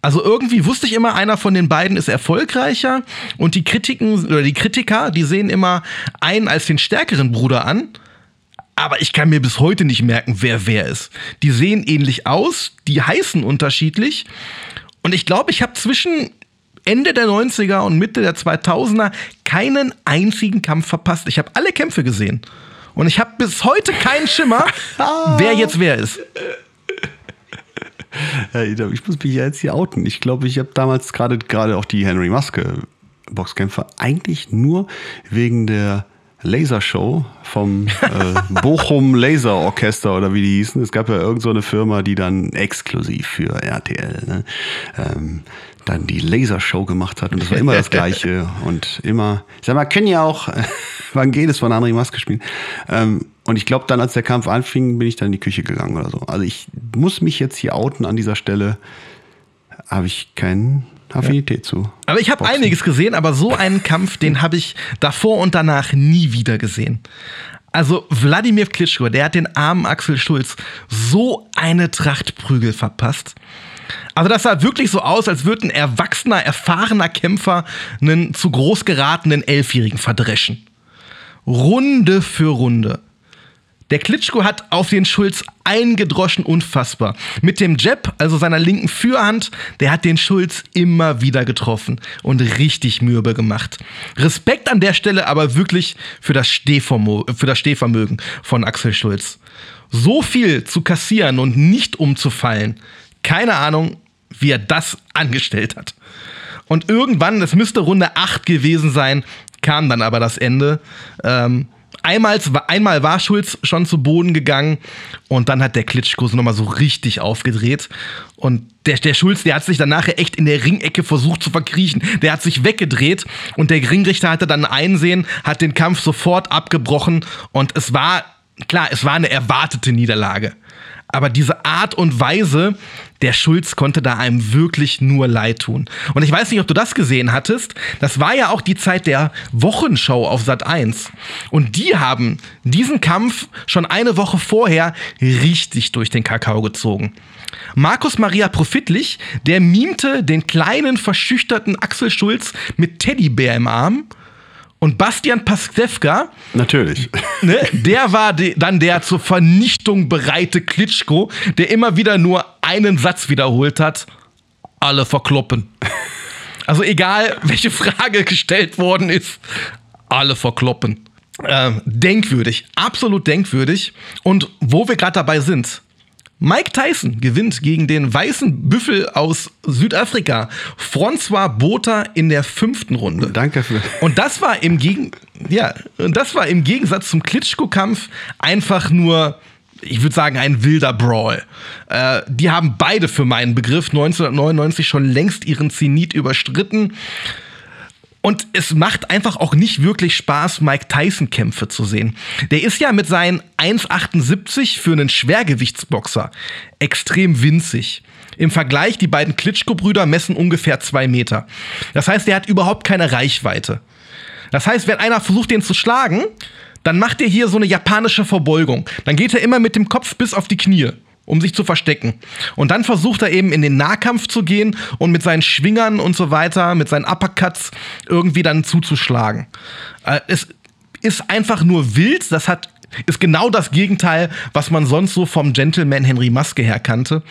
Also irgendwie wusste ich immer, einer von den beiden ist erfolgreicher und die Kritiken oder die Kritiker, die sehen immer einen als den stärkeren Bruder an. Aber ich kann mir bis heute nicht merken, wer wer ist. Die sehen ähnlich aus, die heißen unterschiedlich. Und ich glaube, ich habe zwischen Ende der 90er und Mitte der 2000er keinen einzigen Kampf verpasst. Ich habe alle Kämpfe gesehen. Und ich habe bis heute keinen Schimmer, wer jetzt wer ist. ich muss mich jetzt hier outen. Ich glaube, ich habe damals gerade gerade auch die Henry Maske Boxkämpfe eigentlich nur wegen der Lasershow vom äh, Bochum Laser Orchester oder wie die hießen. Es gab ja irgendeine so eine Firma, die dann exklusiv für RTL ne, ähm, dann die Lasershow gemacht hat. Und das war immer das Gleiche. und immer, ich sag mal, können ja auch Vangelis von André Maske spielen. Ähm, und ich glaube, dann, als der Kampf anfing, bin ich dann in die Küche gegangen oder so. Also ich muss mich jetzt hier outen an dieser Stelle. Habe ich keinen Affinität ja. zu. Aber ich habe einiges gesehen, aber so einen Kampf, den habe ich davor und danach nie wieder gesehen. Also Wladimir Klitschko, der hat den armen Axel Schulz so eine Tracht Prügel verpasst. Also das sah wirklich so aus, als würde ein erwachsener, erfahrener Kämpfer einen zu groß geratenen Elfjährigen verdreschen. Runde für Runde. Der Klitschko hat auf den Schulz eingedroschen, unfassbar. Mit dem Jab, also seiner linken Fürhand, der hat den Schulz immer wieder getroffen und richtig mürbe gemacht. Respekt an der Stelle aber wirklich für das, für das Stehvermögen von Axel Schulz. So viel zu kassieren und nicht umzufallen, keine Ahnung, wie er das angestellt hat. Und irgendwann, es müsste Runde 8 gewesen sein, kam dann aber das Ende. Ähm, Einmal, einmal war Schulz schon zu Boden gegangen und dann hat der Klitschko so nochmal so richtig aufgedreht. Und der, der Schulz, der hat sich dann nachher echt in der Ringecke versucht zu verkriechen. Der hat sich weggedreht und der Ringrichter hatte dann Einsehen, hat den Kampf sofort abgebrochen und es war, klar, es war eine erwartete Niederlage. Aber diese Art und Weise, der Schulz konnte da einem wirklich nur leid tun. Und ich weiß nicht, ob du das gesehen hattest. Das war ja auch die Zeit der Wochenschau auf Sat 1. Und die haben diesen Kampf schon eine Woche vorher richtig durch den Kakao gezogen. Markus Maria Profitlich, der mimte den kleinen, verschüchterten Axel Schulz mit Teddybär im Arm und Bastian Pastewka, natürlich, ne, der war de, dann der zur Vernichtung bereite Klitschko, der immer wieder nur einen Satz wiederholt hat: alle verkloppen. Also egal, welche Frage gestellt worden ist, alle verkloppen. Äh, denkwürdig, absolut denkwürdig. Und wo wir gerade dabei sind, Mike Tyson gewinnt gegen den weißen Büffel aus Südafrika, François Botha in der fünften Runde. Danke für. Und das war im Gegen ja, das war im Gegensatz zum Klitschko-Kampf einfach nur ich würde sagen, ein wilder Brawl. Äh, die haben beide für meinen Begriff 1999 schon längst ihren Zenit überstritten. Und es macht einfach auch nicht wirklich Spaß, Mike Tyson-Kämpfe zu sehen. Der ist ja mit seinen 1,78 für einen Schwergewichtsboxer extrem winzig. Im Vergleich, die beiden Klitschko-Brüder messen ungefähr zwei Meter. Das heißt, er hat überhaupt keine Reichweite. Das heißt, wenn einer versucht, den zu schlagen, dann macht er hier so eine japanische Verbeugung. Dann geht er immer mit dem Kopf bis auf die Knie um sich zu verstecken. Und dann versucht er eben in den Nahkampf zu gehen und mit seinen Schwingern und so weiter, mit seinen Uppercuts irgendwie dann zuzuschlagen. Äh, es ist einfach nur wild, das hat ist genau das Gegenteil, was man sonst so vom Gentleman Henry Maske her kannte.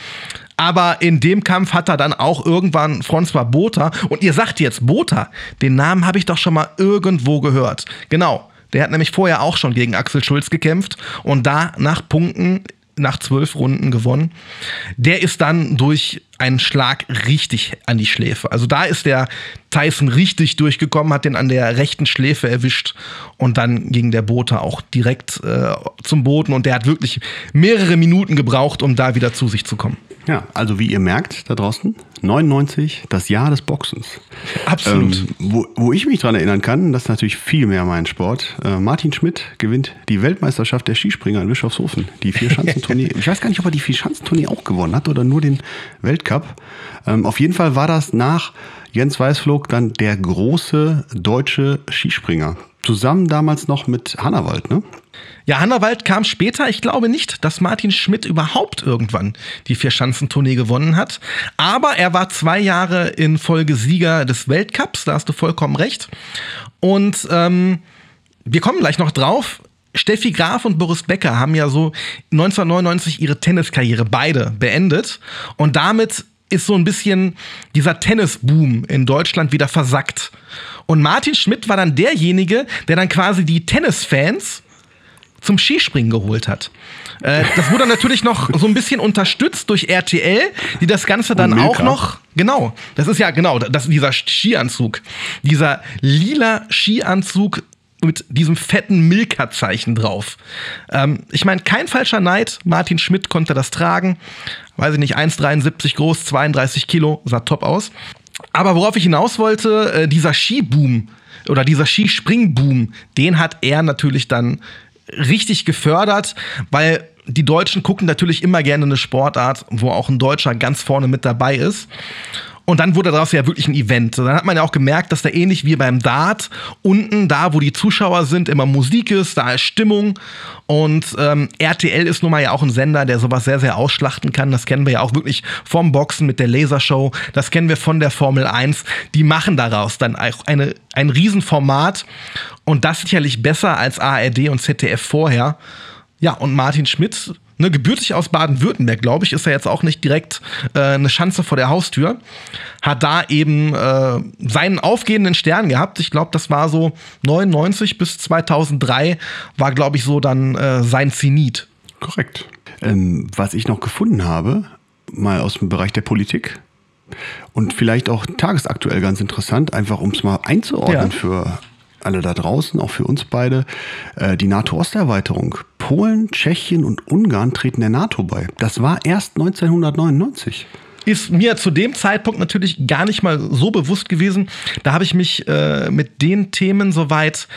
Aber in dem Kampf hat er dann auch irgendwann François Botha. Und ihr sagt jetzt Botha, den Namen habe ich doch schon mal irgendwo gehört. Genau. Der hat nämlich vorher auch schon gegen Axel Schulz gekämpft und da nach Punkten nach zwölf Runden gewonnen. Der ist dann durch einen Schlag richtig an die Schläfe. Also da ist der Tyson richtig durchgekommen, hat den an der rechten Schläfe erwischt und dann ging der Bote auch direkt äh, zum Boden und der hat wirklich mehrere Minuten gebraucht, um da wieder zu sich zu kommen. Ja, also wie ihr merkt da draußen, 99, das Jahr des Boxens. Absolut. Ähm, wo, wo ich mich dran erinnern kann, das ist natürlich viel mehr mein Sport. Äh, Martin Schmidt gewinnt die Weltmeisterschaft der Skispringer in Bischofshofen. Die Vier-Schanzentournee. ich weiß gar nicht, ob er die Vier-Schanzentournee auch gewonnen hat oder nur den Weltcup. Ähm, auf jeden Fall war das nach Jens Weißflog dann der große deutsche Skispringer. Zusammen damals noch mit Hannawald, ne? Ja, Hannawald kam später. Ich glaube nicht, dass Martin Schmidt überhaupt irgendwann die Vier-Schanzentournee gewonnen hat. Aber er war zwei Jahre in Folge Sieger des Weltcups, da hast du vollkommen recht. Und ähm, wir kommen gleich noch drauf. Steffi Graf und Boris Becker haben ja so 1999 ihre Tenniskarriere beide beendet. Und damit ist so ein bisschen dieser Tennisboom in Deutschland wieder versackt. Und Martin Schmidt war dann derjenige, der dann quasi die Tennisfans zum Skispringen geholt hat. Äh, das wurde natürlich noch so ein bisschen unterstützt durch RTL, die das Ganze dann auch noch. Genau, das ist ja genau, das, dieser Skianzug. Dieser lila Skianzug mit diesem fetten Milka-Zeichen drauf. Ähm, ich meine, kein falscher Neid. Martin Schmidt konnte das tragen. Weiß ich nicht, 1,73 groß, 32 Kilo, sah top aus. Aber worauf ich hinaus wollte, äh, dieser Skiboom oder dieser Skispringboom, den hat er natürlich dann richtig gefördert, weil die Deutschen gucken natürlich immer gerne eine Sportart, wo auch ein Deutscher ganz vorne mit dabei ist. Und dann wurde daraus ja wirklich ein Event. Dann hat man ja auch gemerkt, dass da ähnlich wie beim Dart unten, da wo die Zuschauer sind, immer Musik ist, da ist Stimmung. Und ähm, RTL ist nun mal ja auch ein Sender, der sowas sehr, sehr ausschlachten kann. Das kennen wir ja auch wirklich vom Boxen mit der Lasershow. Das kennen wir von der Formel 1. Die machen daraus dann auch eine, ein Riesenformat. Und das sicherlich besser als ARD und ZDF vorher. Ja, und Martin Schmidt ne, gebürtig aus Baden-Württemberg, glaube ich, ist er jetzt auch nicht direkt äh, eine Schanze vor der Haustür. Hat da eben äh, seinen aufgehenden Stern gehabt. Ich glaube, das war so 99 bis 2003 war, glaube ich, so dann äh, sein Zenit. Korrekt. Ähm, was ich noch gefunden habe, mal aus dem Bereich der Politik und vielleicht auch tagesaktuell ganz interessant, einfach um es mal einzuordnen ja. für alle da draußen, auch für uns beide, äh, die NATO-Osterweiterung. Polen, Tschechien und Ungarn treten der NATO bei. Das war erst 1999 ist mir zu dem Zeitpunkt natürlich gar nicht mal so bewusst gewesen. Da habe ich mich äh, mit den Themen soweit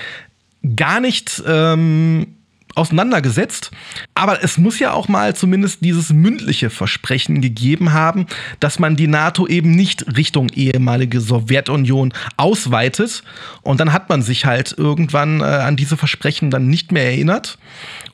gar nicht ähm, auseinandergesetzt. Aber es muss ja auch mal zumindest dieses mündliche Versprechen gegeben haben, dass man die NATO eben nicht Richtung ehemalige Sowjetunion ausweitet. Und dann hat man sich halt irgendwann äh, an diese Versprechen dann nicht mehr erinnert.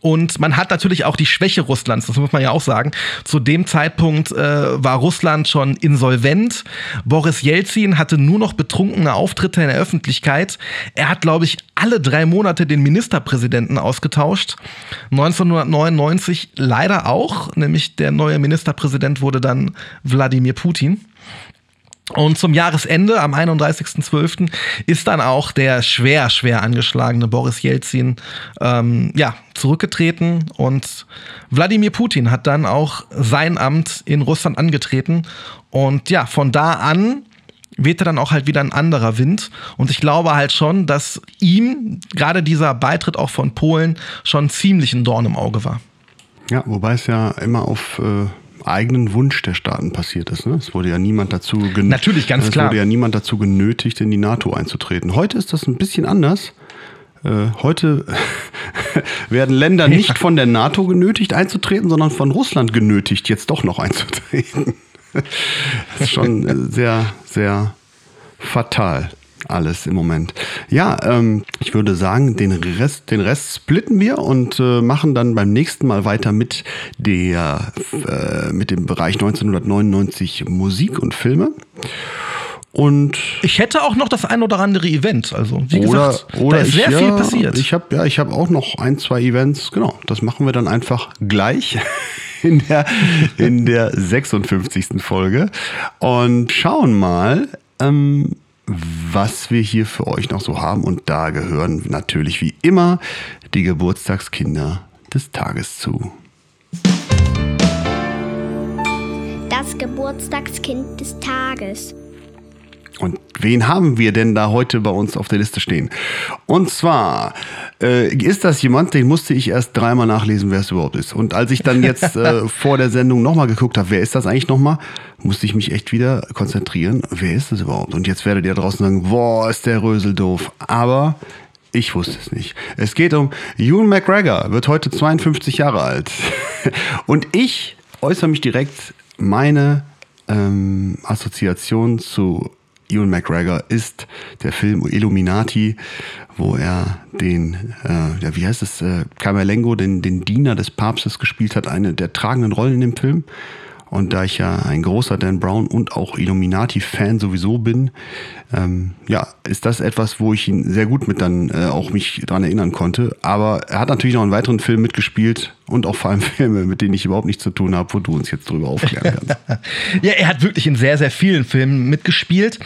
Und man hat natürlich auch die Schwäche Russlands, das muss man ja auch sagen. Zu dem Zeitpunkt äh, war Russland schon insolvent. Boris Jelzin hatte nur noch betrunkene Auftritte in der Öffentlichkeit. Er hat, glaube ich, alle drei Monate den Ministerpräsidenten ausgetauscht. 1999 leider auch, nämlich der neue Ministerpräsident wurde dann Wladimir Putin. Und zum Jahresende, am 31.12., ist dann auch der schwer, schwer angeschlagene Boris Jelzin ähm, ja, zurückgetreten und Wladimir Putin hat dann auch sein Amt in Russland angetreten. Und ja, von da an wehte dann auch halt wieder ein anderer Wind. Und ich glaube halt schon, dass ihm gerade dieser Beitritt auch von Polen schon ziemlich ein Dorn im Auge war. Ja, wobei es ja immer auf äh, eigenen Wunsch der Staaten passiert ist. Ne? Es wurde ja niemand dazu genötigt. Natürlich, ganz es klar. wurde ja niemand dazu genötigt, in die NATO einzutreten. Heute ist das ein bisschen anders. Äh, heute werden Länder nicht von der NATO genötigt einzutreten, sondern von Russland genötigt, jetzt doch noch einzutreten. das ist schon sehr, sehr fatal alles im Moment. Ja, ähm, ich würde sagen, den Rest, den Rest splitten wir und äh, machen dann beim nächsten Mal weiter mit der, äh, mit dem Bereich 1999 Musik und Filme. Und ich hätte auch noch das ein oder andere Event. Also, wie oder, gesagt, oder da ist ich, sehr ja, viel passiert. Ich habe ja, ich habe auch noch ein, zwei Events. Genau, das machen wir dann einfach gleich in der, in der 56. Folge und schauen mal, ähm, was wir hier für euch noch so haben. Und da gehören natürlich wie immer die Geburtstagskinder des Tages zu. Das Geburtstagskind des Tages. Und wen haben wir denn da heute bei uns auf der Liste stehen? Und zwar äh, ist das jemand, den musste ich erst dreimal nachlesen, wer es überhaupt ist. Und als ich dann jetzt äh, vor der Sendung nochmal geguckt habe, wer ist das eigentlich nochmal, musste ich mich echt wieder konzentrieren. Wer ist das überhaupt? Und jetzt werdet ihr draußen sagen, boah, ist der Rösel doof. Aber ich wusste es nicht. Es geht um Ewan McGregor, wird heute 52 Jahre alt. Und ich äußere mich direkt meine ähm, Assoziation zu Ewan McGregor ist der Film Illuminati, wo er den, äh, ja, wie heißt es, äh, Camerlengo, den, den Diener des Papstes gespielt hat, eine der tragenden Rollen in dem Film. Und da ich ja ein großer Dan Brown und auch Illuminati-Fan sowieso bin, ähm, ja, ist das etwas, wo ich ihn sehr gut mit dann äh, auch mich dran erinnern konnte. Aber er hat natürlich noch einen weiteren Film mitgespielt und auch vor allem Filme, mit denen ich überhaupt nichts zu tun habe, wo du uns jetzt drüber aufklären kannst. ja, er hat wirklich in sehr, sehr vielen Filmen mitgespielt.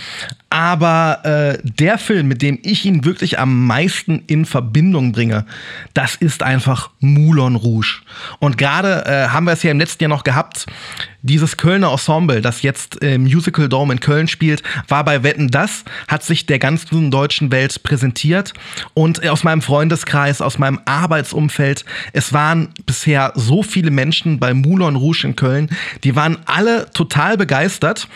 Aber äh, der Film, mit dem ich ihn wirklich am meisten in Verbindung bringe, das ist einfach Moulin Rouge. Und gerade äh, haben wir es ja im letzten Jahr noch gehabt dieses Kölner Ensemble, das jetzt im Musical Dome in Köln spielt, war bei Wetten das, hat sich der ganzen deutschen Welt präsentiert und aus meinem Freundeskreis, aus meinem Arbeitsumfeld, es waren bisher so viele Menschen bei Moulin Rouge in Köln, die waren alle total begeistert.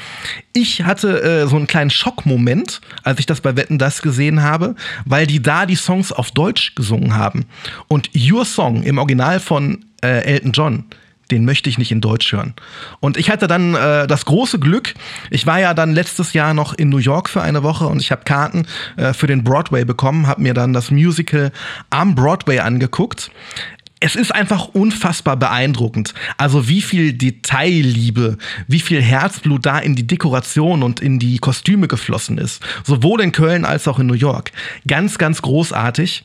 Ich hatte äh, so einen kleinen Schockmoment, als ich das bei Wetten das gesehen habe, weil die da die Songs auf Deutsch gesungen haben. Und Your Song im Original von äh, Elton John, den möchte ich nicht in Deutsch hören. Und ich hatte dann äh, das große Glück, ich war ja dann letztes Jahr noch in New York für eine Woche und ich habe Karten äh, für den Broadway bekommen, habe mir dann das Musical am Broadway angeguckt. Es ist einfach unfassbar beeindruckend. Also wie viel Detailliebe, wie viel Herzblut da in die Dekoration und in die Kostüme geflossen ist. Sowohl in Köln als auch in New York. Ganz, ganz großartig.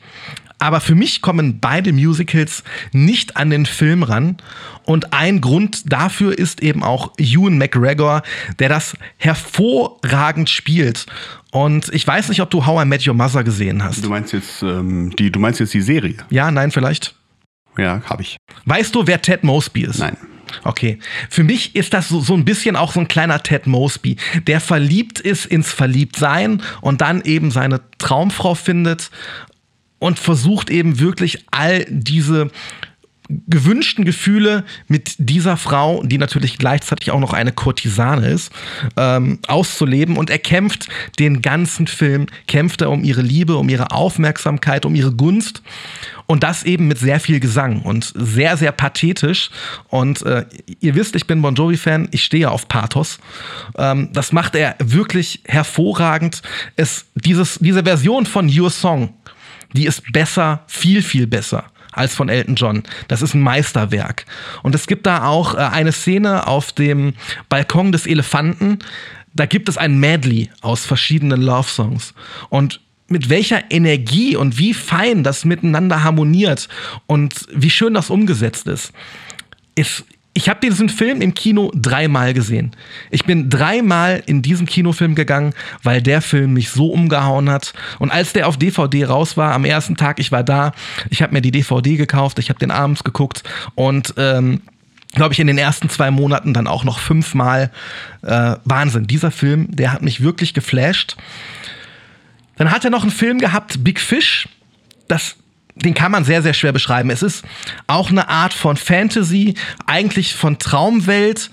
Aber für mich kommen beide Musicals nicht an den Film ran. Und ein Grund dafür ist eben auch Ewan McGregor, der das hervorragend spielt. Und ich weiß nicht, ob du How I Met Your Mother gesehen hast. Du meinst jetzt ähm, die, du meinst jetzt die Serie? Ja, nein, vielleicht. Ja, habe ich. Weißt du, wer Ted Mosby ist? Nein. Okay. Für mich ist das so, so ein bisschen auch so ein kleiner Ted Mosby, der verliebt ist ins Verliebtsein und dann eben seine Traumfrau findet und versucht eben wirklich all diese gewünschten Gefühle mit dieser Frau, die natürlich gleichzeitig auch noch eine Kurtisane ist, ähm, auszuleben. Und er kämpft den ganzen Film, kämpft er um ihre Liebe, um ihre Aufmerksamkeit, um ihre Gunst. Und das eben mit sehr viel Gesang und sehr, sehr pathetisch. Und äh, ihr wisst, ich bin Bon Jovi-Fan, ich stehe auf Pathos. Ähm, das macht er wirklich hervorragend. Es, dieses, diese Version von Your Song, die ist besser, viel, viel besser als von Elton John. Das ist ein Meisterwerk. Und es gibt da auch äh, eine Szene auf dem Balkon des Elefanten. Da gibt es ein Medley aus verschiedenen Love-Songs. Und mit welcher Energie und wie fein das miteinander harmoniert und wie schön das umgesetzt ist, ist ich habe diesen Film im Kino dreimal gesehen. Ich bin dreimal in diesen Kinofilm gegangen, weil der Film mich so umgehauen hat. Und als der auf DVD raus war, am ersten Tag, ich war da, ich habe mir die DVD gekauft, ich habe den abends geguckt und ähm, glaube ich, in den ersten zwei Monaten dann auch noch fünfmal. Äh, Wahnsinn. Dieser Film, der hat mich wirklich geflasht. Dann hat er noch einen Film gehabt, Big Fish. Das den kann man sehr, sehr schwer beschreiben. Es ist auch eine Art von Fantasy, eigentlich von Traumwelt,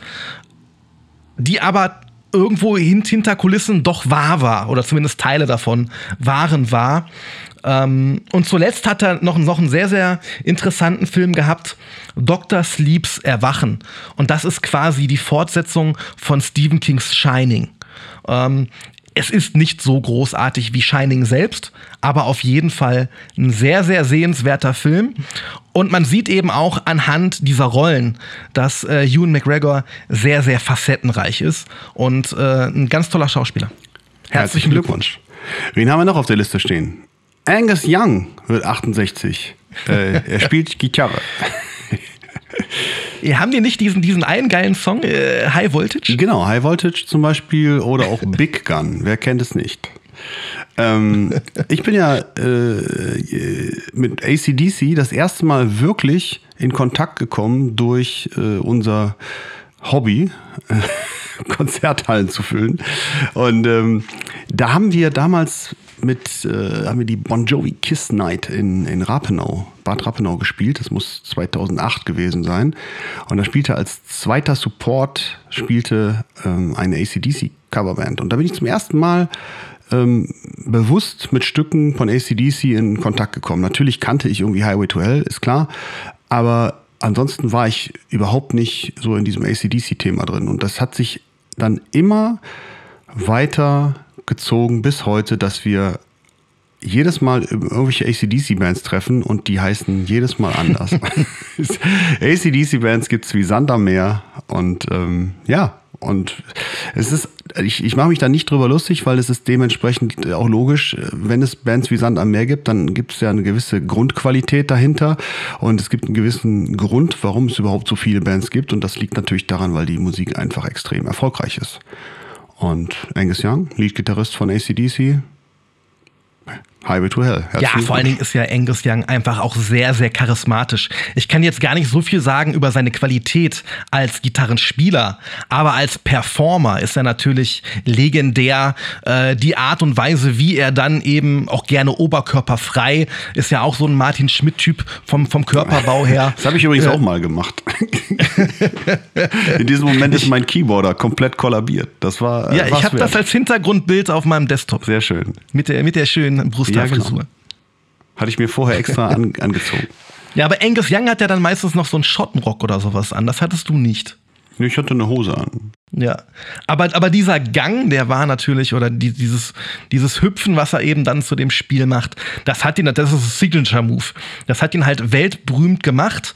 die aber irgendwo hinter Kulissen doch wahr war, oder zumindest Teile davon waren wahr. Ähm, und zuletzt hat er noch, noch einen sehr, sehr interessanten Film gehabt, Dr. Sleeps Erwachen. Und das ist quasi die Fortsetzung von Stephen Kings Shining. Ähm, es ist nicht so großartig wie Shining selbst, aber auf jeden Fall ein sehr, sehr sehenswerter Film. Und man sieht eben auch anhand dieser Rollen, dass äh, Ewan McGregor sehr, sehr facettenreich ist und äh, ein ganz toller Schauspieler. Herzlichen, Herzlichen Glückwunsch. Glückwunsch. Wen haben wir noch auf der Liste stehen? Angus Young wird 68. äh, er spielt Gitarre. Haben die nicht diesen, diesen einen geilen Song, äh, High Voltage? Genau, High Voltage zum Beispiel oder auch Big Gun. Wer kennt es nicht? Ähm, ich bin ja äh, mit ACDC das erste Mal wirklich in Kontakt gekommen durch äh, unser Hobby, Konzerthallen zu füllen. Und ähm, da haben wir damals mit, äh, haben wir die Bon Jovi Kiss Night in, in Rapenau, Bad Rapenau gespielt. Das muss 2008 gewesen sein. Und da spielte als zweiter Support spielte ähm, eine ACDC Coverband. Und da bin ich zum ersten Mal ähm, bewusst mit Stücken von ACDC in Kontakt gekommen. Natürlich kannte ich irgendwie Highway to Hell, ist klar. Aber ansonsten war ich überhaupt nicht so in diesem ACDC-Thema drin. Und das hat sich dann immer weiter gezogen bis heute, dass wir jedes Mal irgendwelche ACDC-Bands treffen und die heißen jedes Mal anders. ACDC-Bands gibt es wie Sand am Meer und ähm, ja, und es ist, ich, ich mache mich da nicht drüber lustig, weil es ist dementsprechend auch logisch, wenn es Bands wie Sand am Meer gibt, dann gibt es ja eine gewisse Grundqualität dahinter und es gibt einen gewissen Grund, warum es überhaupt so viele Bands gibt und das liegt natürlich daran, weil die Musik einfach extrem erfolgreich ist. Und Angus Young, Leadgitarrist von ACDC, Highway to Hell. Ja, vor allen Dingen ist ja Angus Young einfach auch sehr, sehr charismatisch. Ich kann jetzt gar nicht so viel sagen über seine Qualität als Gitarrenspieler, aber als Performer ist er natürlich legendär. Äh, die Art und Weise, wie er dann eben auch gerne oberkörperfrei, ist ja auch so ein Martin Schmidt-Typ vom, vom Körperbau her. Das habe ich übrigens äh, auch mal gemacht. In diesem Moment ist mein Keyboarder komplett kollabiert. Das war. Äh, ja, ich habe das als Hintergrundbild auf meinem Desktop. Sehr schön. Mit der, mit der schönen Brust ja, genau. Hatte ich mir vorher extra an, angezogen. Ja, aber Angus Young hat ja dann meistens noch so einen Schottenrock oder sowas an. Das hattest du nicht. Ich hatte eine Hose an. Ja, aber, aber dieser Gang, der war natürlich, oder die, dieses, dieses Hüpfen, was er eben dann zu dem Spiel macht, das hat ihn, das ist ein Signature-Move. Das hat ihn halt weltberühmt gemacht.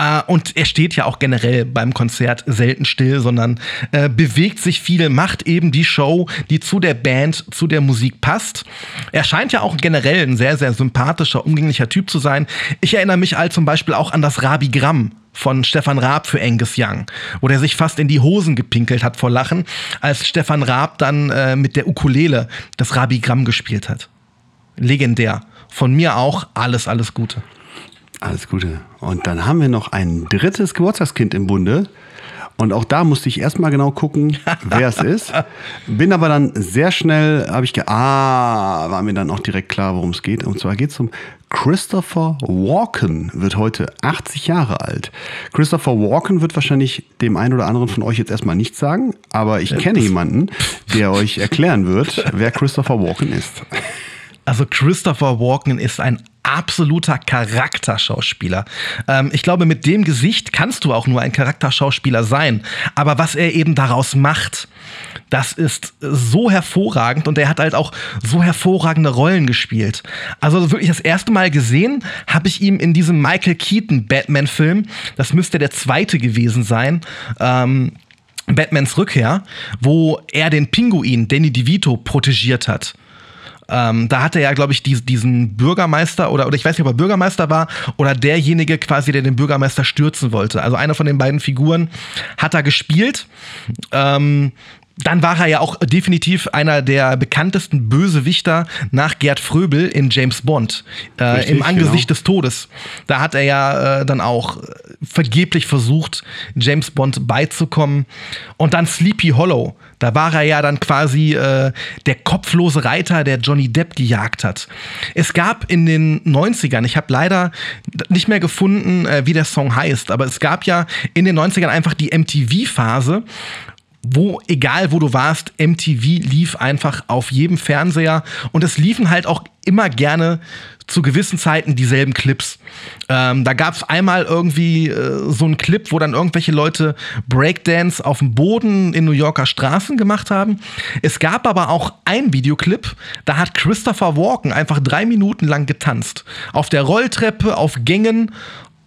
Uh, und er steht ja auch generell beim Konzert selten still, sondern äh, bewegt sich viel, macht eben die Show, die zu der Band, zu der Musik passt. Er scheint ja auch generell ein sehr, sehr sympathischer, umgänglicher Typ zu sein. Ich erinnere mich all zum Beispiel auch an das Rabigramm von Stefan Raab für Angus Young, wo der sich fast in die Hosen gepinkelt hat vor Lachen, als Stefan Raab dann äh, mit der Ukulele das Rabigramm gespielt hat. Legendär. Von mir auch alles, alles Gute. Alles Gute. Und dann haben wir noch ein drittes Geburtstagskind im Bunde. Und auch da musste ich erstmal genau gucken, wer es ist. Bin aber dann sehr schnell, habe ich ge ah, war mir dann auch direkt klar, worum es geht. Und zwar geht es um Christopher Walken, wird heute 80 Jahre alt. Christopher Walken wird wahrscheinlich dem einen oder anderen von euch jetzt erstmal nichts sagen, aber ich kenne jemanden, der euch erklären wird, wer Christopher Walken ist. Also Christopher Walken ist ein absoluter Charakterschauspieler. Ähm, ich glaube, mit dem Gesicht kannst du auch nur ein Charakterschauspieler sein. Aber was er eben daraus macht, das ist so hervorragend und er hat halt auch so hervorragende Rollen gespielt. Also wirklich das erste Mal gesehen habe ich ihn in diesem Michael Keaton Batman-Film. Das müsste der zweite gewesen sein. Ähm, Batmans Rückkehr, wo er den Pinguin Danny DeVito protegiert hat. Ähm, da hatte er ja, glaube ich, die, diesen Bürgermeister oder, oder ich weiß nicht, ob er Bürgermeister war oder derjenige quasi, der den Bürgermeister stürzen wollte. Also einer von den beiden Figuren hat er gespielt. Ähm, dann war er ja auch definitiv einer der bekanntesten Bösewichter nach Gerd Fröbel in James Bond. Äh, Richtig, Im Angesicht genau. des Todes. Da hat er ja äh, dann auch vergeblich versucht, James Bond beizukommen. Und dann Sleepy Hollow. Da war er ja dann quasi äh, der kopflose Reiter, der Johnny Depp gejagt hat. Es gab in den 90ern, ich habe leider nicht mehr gefunden, äh, wie der Song heißt, aber es gab ja in den 90ern einfach die MTV-Phase, wo, egal wo du warst, MTV lief einfach auf jedem Fernseher und es liefen halt auch immer gerne zu gewissen Zeiten dieselben Clips. Ähm, da gab es einmal irgendwie äh, so einen Clip, wo dann irgendwelche Leute Breakdance auf dem Boden in New Yorker Straßen gemacht haben. Es gab aber auch einen Videoclip, da hat Christopher Walken einfach drei Minuten lang getanzt. Auf der Rolltreppe, auf Gängen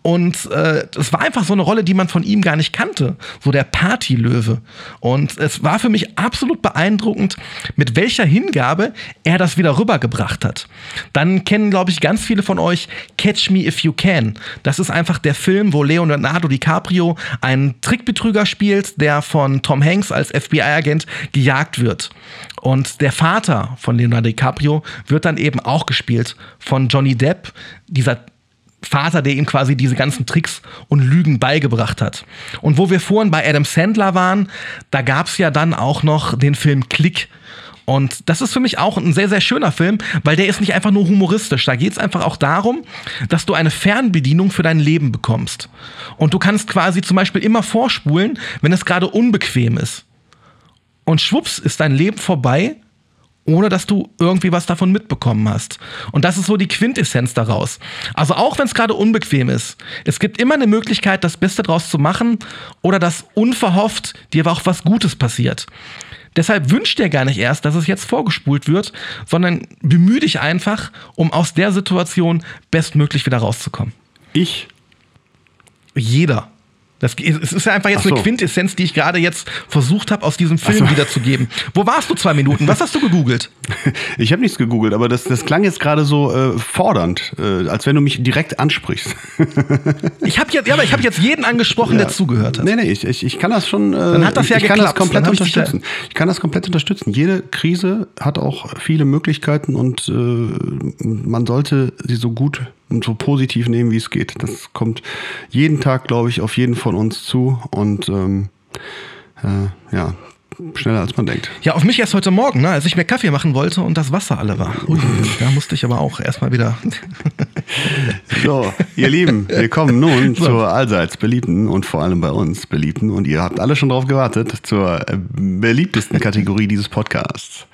und äh, es war einfach so eine Rolle, die man von ihm gar nicht kannte. So der Partylöwe. Und es war für mich absolut beeindruckend, mit welcher Hingabe er das wieder rübergebracht hat. Dann kennen, glaube ich, ganz viele von euch Catch Me If You Can. Das ist einfach der Film, wo Leonardo DiCaprio einen Trickbetrüger spielt, der von Tom Hanks als FBI-Agent gejagt wird. Und der Vater von Leonardo DiCaprio wird dann eben auch gespielt von Johnny Depp, dieser Vater, der ihm quasi diese ganzen Tricks und Lügen beigebracht hat. Und wo wir vorhin bei Adam Sandler waren, da gab es ja dann auch noch den Film Click. Und das ist für mich auch ein sehr, sehr schöner Film, weil der ist nicht einfach nur humoristisch. Da geht es einfach auch darum, dass du eine Fernbedienung für dein Leben bekommst. Und du kannst quasi zum Beispiel immer vorspulen, wenn es gerade unbequem ist. Und schwupps ist dein Leben vorbei ohne dass du irgendwie was davon mitbekommen hast. Und das ist so die Quintessenz daraus. Also auch wenn es gerade unbequem ist, es gibt immer eine Möglichkeit, das Beste draus zu machen oder dass unverhofft dir auch was Gutes passiert. Deshalb wünsch dir gar nicht erst, dass es jetzt vorgespult wird, sondern bemühe dich einfach, um aus der Situation bestmöglich wieder rauszukommen. Ich? Jeder. Das, es ist ja einfach jetzt so. eine Quintessenz, die ich gerade jetzt versucht habe, aus diesem Film so. wiederzugeben. Wo warst du zwei Minuten? Was hast du gegoogelt? Ich habe nichts gegoogelt, aber das, das klang jetzt gerade so äh, fordernd, äh, als wenn du mich direkt ansprichst. Ich habe jetzt, ja, aber ich habe jetzt jeden angesprochen, der zugehört hat. Nee, nee, ich, ich, ich kann das schon. Äh, Dann hat das ich, ja ich kann das komplett ich unterstützen. Ich kann das komplett unterstützen. Jede Krise hat auch viele Möglichkeiten und äh, man sollte sie so gut und so positiv nehmen, wie es geht. Das kommt jeden Tag, glaube ich, auf jeden von uns zu und ähm, äh, ja, schneller als man denkt. Ja, auf mich erst heute Morgen, ne, als ich mir Kaffee machen wollte und das Wasser alle war. Ui, da musste ich aber auch erstmal wieder. So, ihr Lieben, wir kommen nun zur allseits beliebten und vor allem bei uns beliebten und ihr habt alle schon drauf gewartet, zur äh, beliebtesten Kategorie dieses Podcasts.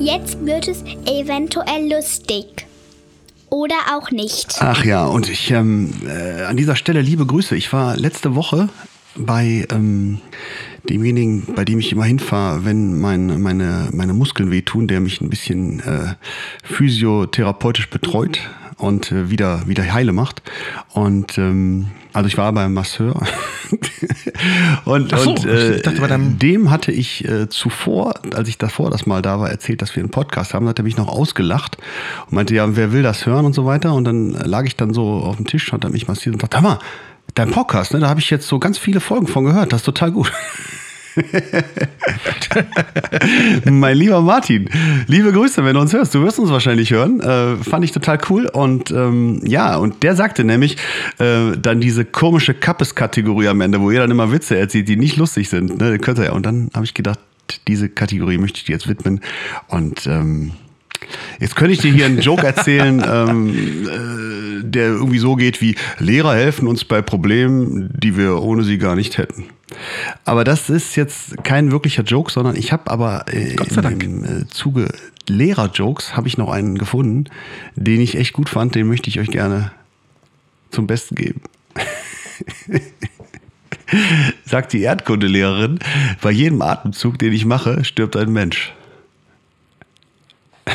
Jetzt wird es eventuell lustig. Oder auch nicht. Ach ja, und ich ähm, äh, an dieser Stelle liebe Grüße. Ich war letzte Woche bei ähm, demjenigen, bei dem ich immer hinfahre, wenn mein, meine, meine Muskeln wehtun, der mich ein bisschen äh, physiotherapeutisch betreut und äh, wieder, wieder heile macht. Und ähm, also ich war beim Masseur. und so, und äh, ich dachte dem hatte ich äh, zuvor, als ich davor das mal da war, erzählt, dass wir einen Podcast haben, Da hat er mich noch ausgelacht und meinte, ja, wer will das hören und so weiter. Und dann lag ich dann so auf dem Tisch, hat er mich massiert und sagte, hör mal, dein Podcast, ne, da habe ich jetzt so ganz viele Folgen von gehört, das ist total gut. mein lieber Martin, liebe Grüße, wenn du uns hörst. Du wirst uns wahrscheinlich hören. Äh, fand ich total cool. Und ähm, ja, und der sagte nämlich äh, dann diese komische Kappes-Kategorie am Ende, wo ihr dann immer Witze erzählt, die nicht lustig sind. Ne? Könnt ihr ja. Und dann habe ich gedacht, diese Kategorie möchte ich dir jetzt widmen. Und ähm, Jetzt könnte ich dir hier einen Joke erzählen, ähm, äh, der irgendwie so geht wie Lehrer helfen uns bei Problemen, die wir ohne sie gar nicht hätten. Aber das ist jetzt kein wirklicher Joke, sondern ich habe aber äh, im äh, Zuge Lehrer-Jokes habe ich noch einen gefunden, den ich echt gut fand, den möchte ich euch gerne zum Besten geben. Sagt die Erdkundelehrerin, bei jedem Atemzug, den ich mache, stirbt ein Mensch.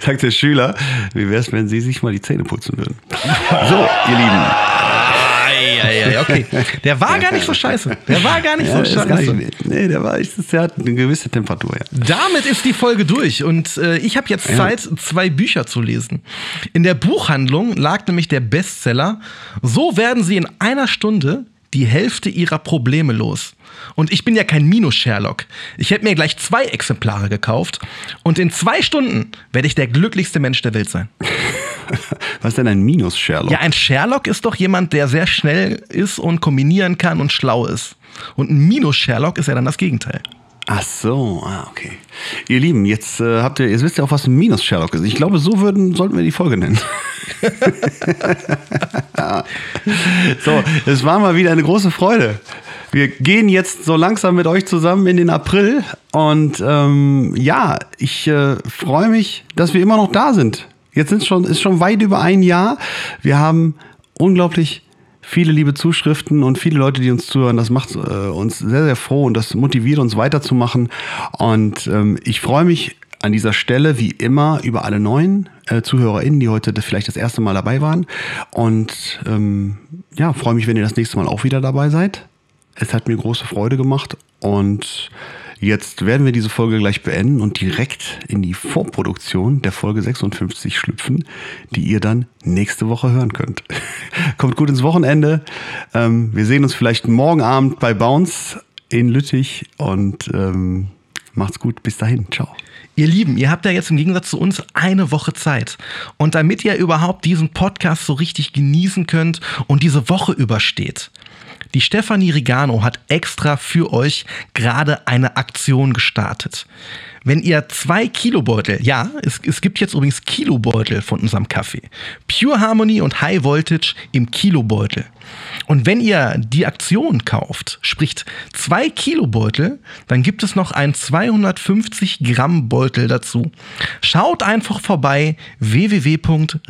Sagt der Schüler, wie wäre es, wenn Sie sich mal die Zähne putzen würden? So, ihr Lieben. Eieiei, okay. Der war gar nicht so scheiße. Der war gar nicht Ja, so scheiße. nicht, nee, der war, ist, der hat eine gewisse Temperatur. Ja. Damit ist die Folge durch und äh, ich habe jetzt Zeit, zwei Bücher zu lesen. In der Buchhandlung lag nämlich der Bestseller So werden Sie in einer Stunde die Hälfte Ihrer Probleme los. Und ich bin ja kein Minus-Sherlock. Ich hätte mir gleich zwei Exemplare gekauft und in zwei Stunden werde ich der glücklichste Mensch der Welt sein. Was ist denn ein Minus-Sherlock? Ja, ein Sherlock ist doch jemand, der sehr schnell ist und kombinieren kann und schlau ist. Und ein Minus-Sherlock ist ja dann das Gegenteil. Ach so, ah, okay. Ihr Lieben, jetzt äh, habt ihr, jetzt wisst ihr auch, was ein Minus-Sherlock ist. Ich glaube, so würden, sollten wir die Folge nennen. so, es war mal wieder eine große Freude. Wir gehen jetzt so langsam mit euch zusammen in den April und ähm, ja, ich äh, freue mich, dass wir immer noch da sind. Jetzt sind schon, ist schon weit über ein Jahr. Wir haben unglaublich viele liebe Zuschriften und viele Leute, die uns zuhören. Das macht äh, uns sehr, sehr froh und das motiviert uns weiterzumachen. Und ähm, ich freue mich an dieser Stelle wie immer über alle neuen äh, ZuhörerInnen, die heute das vielleicht das erste Mal dabei waren. Und ähm, ja, freue mich, wenn ihr das nächste Mal auch wieder dabei seid. Es hat mir große Freude gemacht und jetzt werden wir diese Folge gleich beenden und direkt in die Vorproduktion der Folge 56 schlüpfen, die ihr dann nächste Woche hören könnt. Kommt gut ins Wochenende. Ähm, wir sehen uns vielleicht morgen Abend bei Bounce in Lüttich und ähm, macht's gut. Bis dahin. Ciao. Ihr Lieben, ihr habt ja jetzt im Gegensatz zu uns eine Woche Zeit. Und damit ihr überhaupt diesen Podcast so richtig genießen könnt und diese Woche übersteht, die Stefanie Rigano hat extra für euch gerade eine Aktion gestartet. Wenn ihr zwei Kilobeutel, ja, es, es gibt jetzt übrigens Kilobeutel von unserem Kaffee. Pure Harmony und High Voltage im Kilobeutel. Und wenn ihr die Aktion kauft, spricht zwei Kilobeutel, dann gibt es noch einen 250 Gramm Beutel dazu. Schaut einfach vorbei www.rigano.de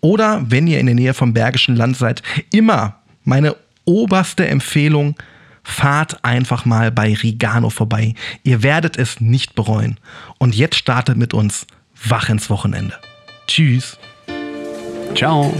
oder wenn ihr in der Nähe vom Bergischen Land seid, immer meine oberste Empfehlung, fahrt einfach mal bei Rigano vorbei. Ihr werdet es nicht bereuen. Und jetzt startet mit uns wach ins Wochenende. Tschüss. Ciao.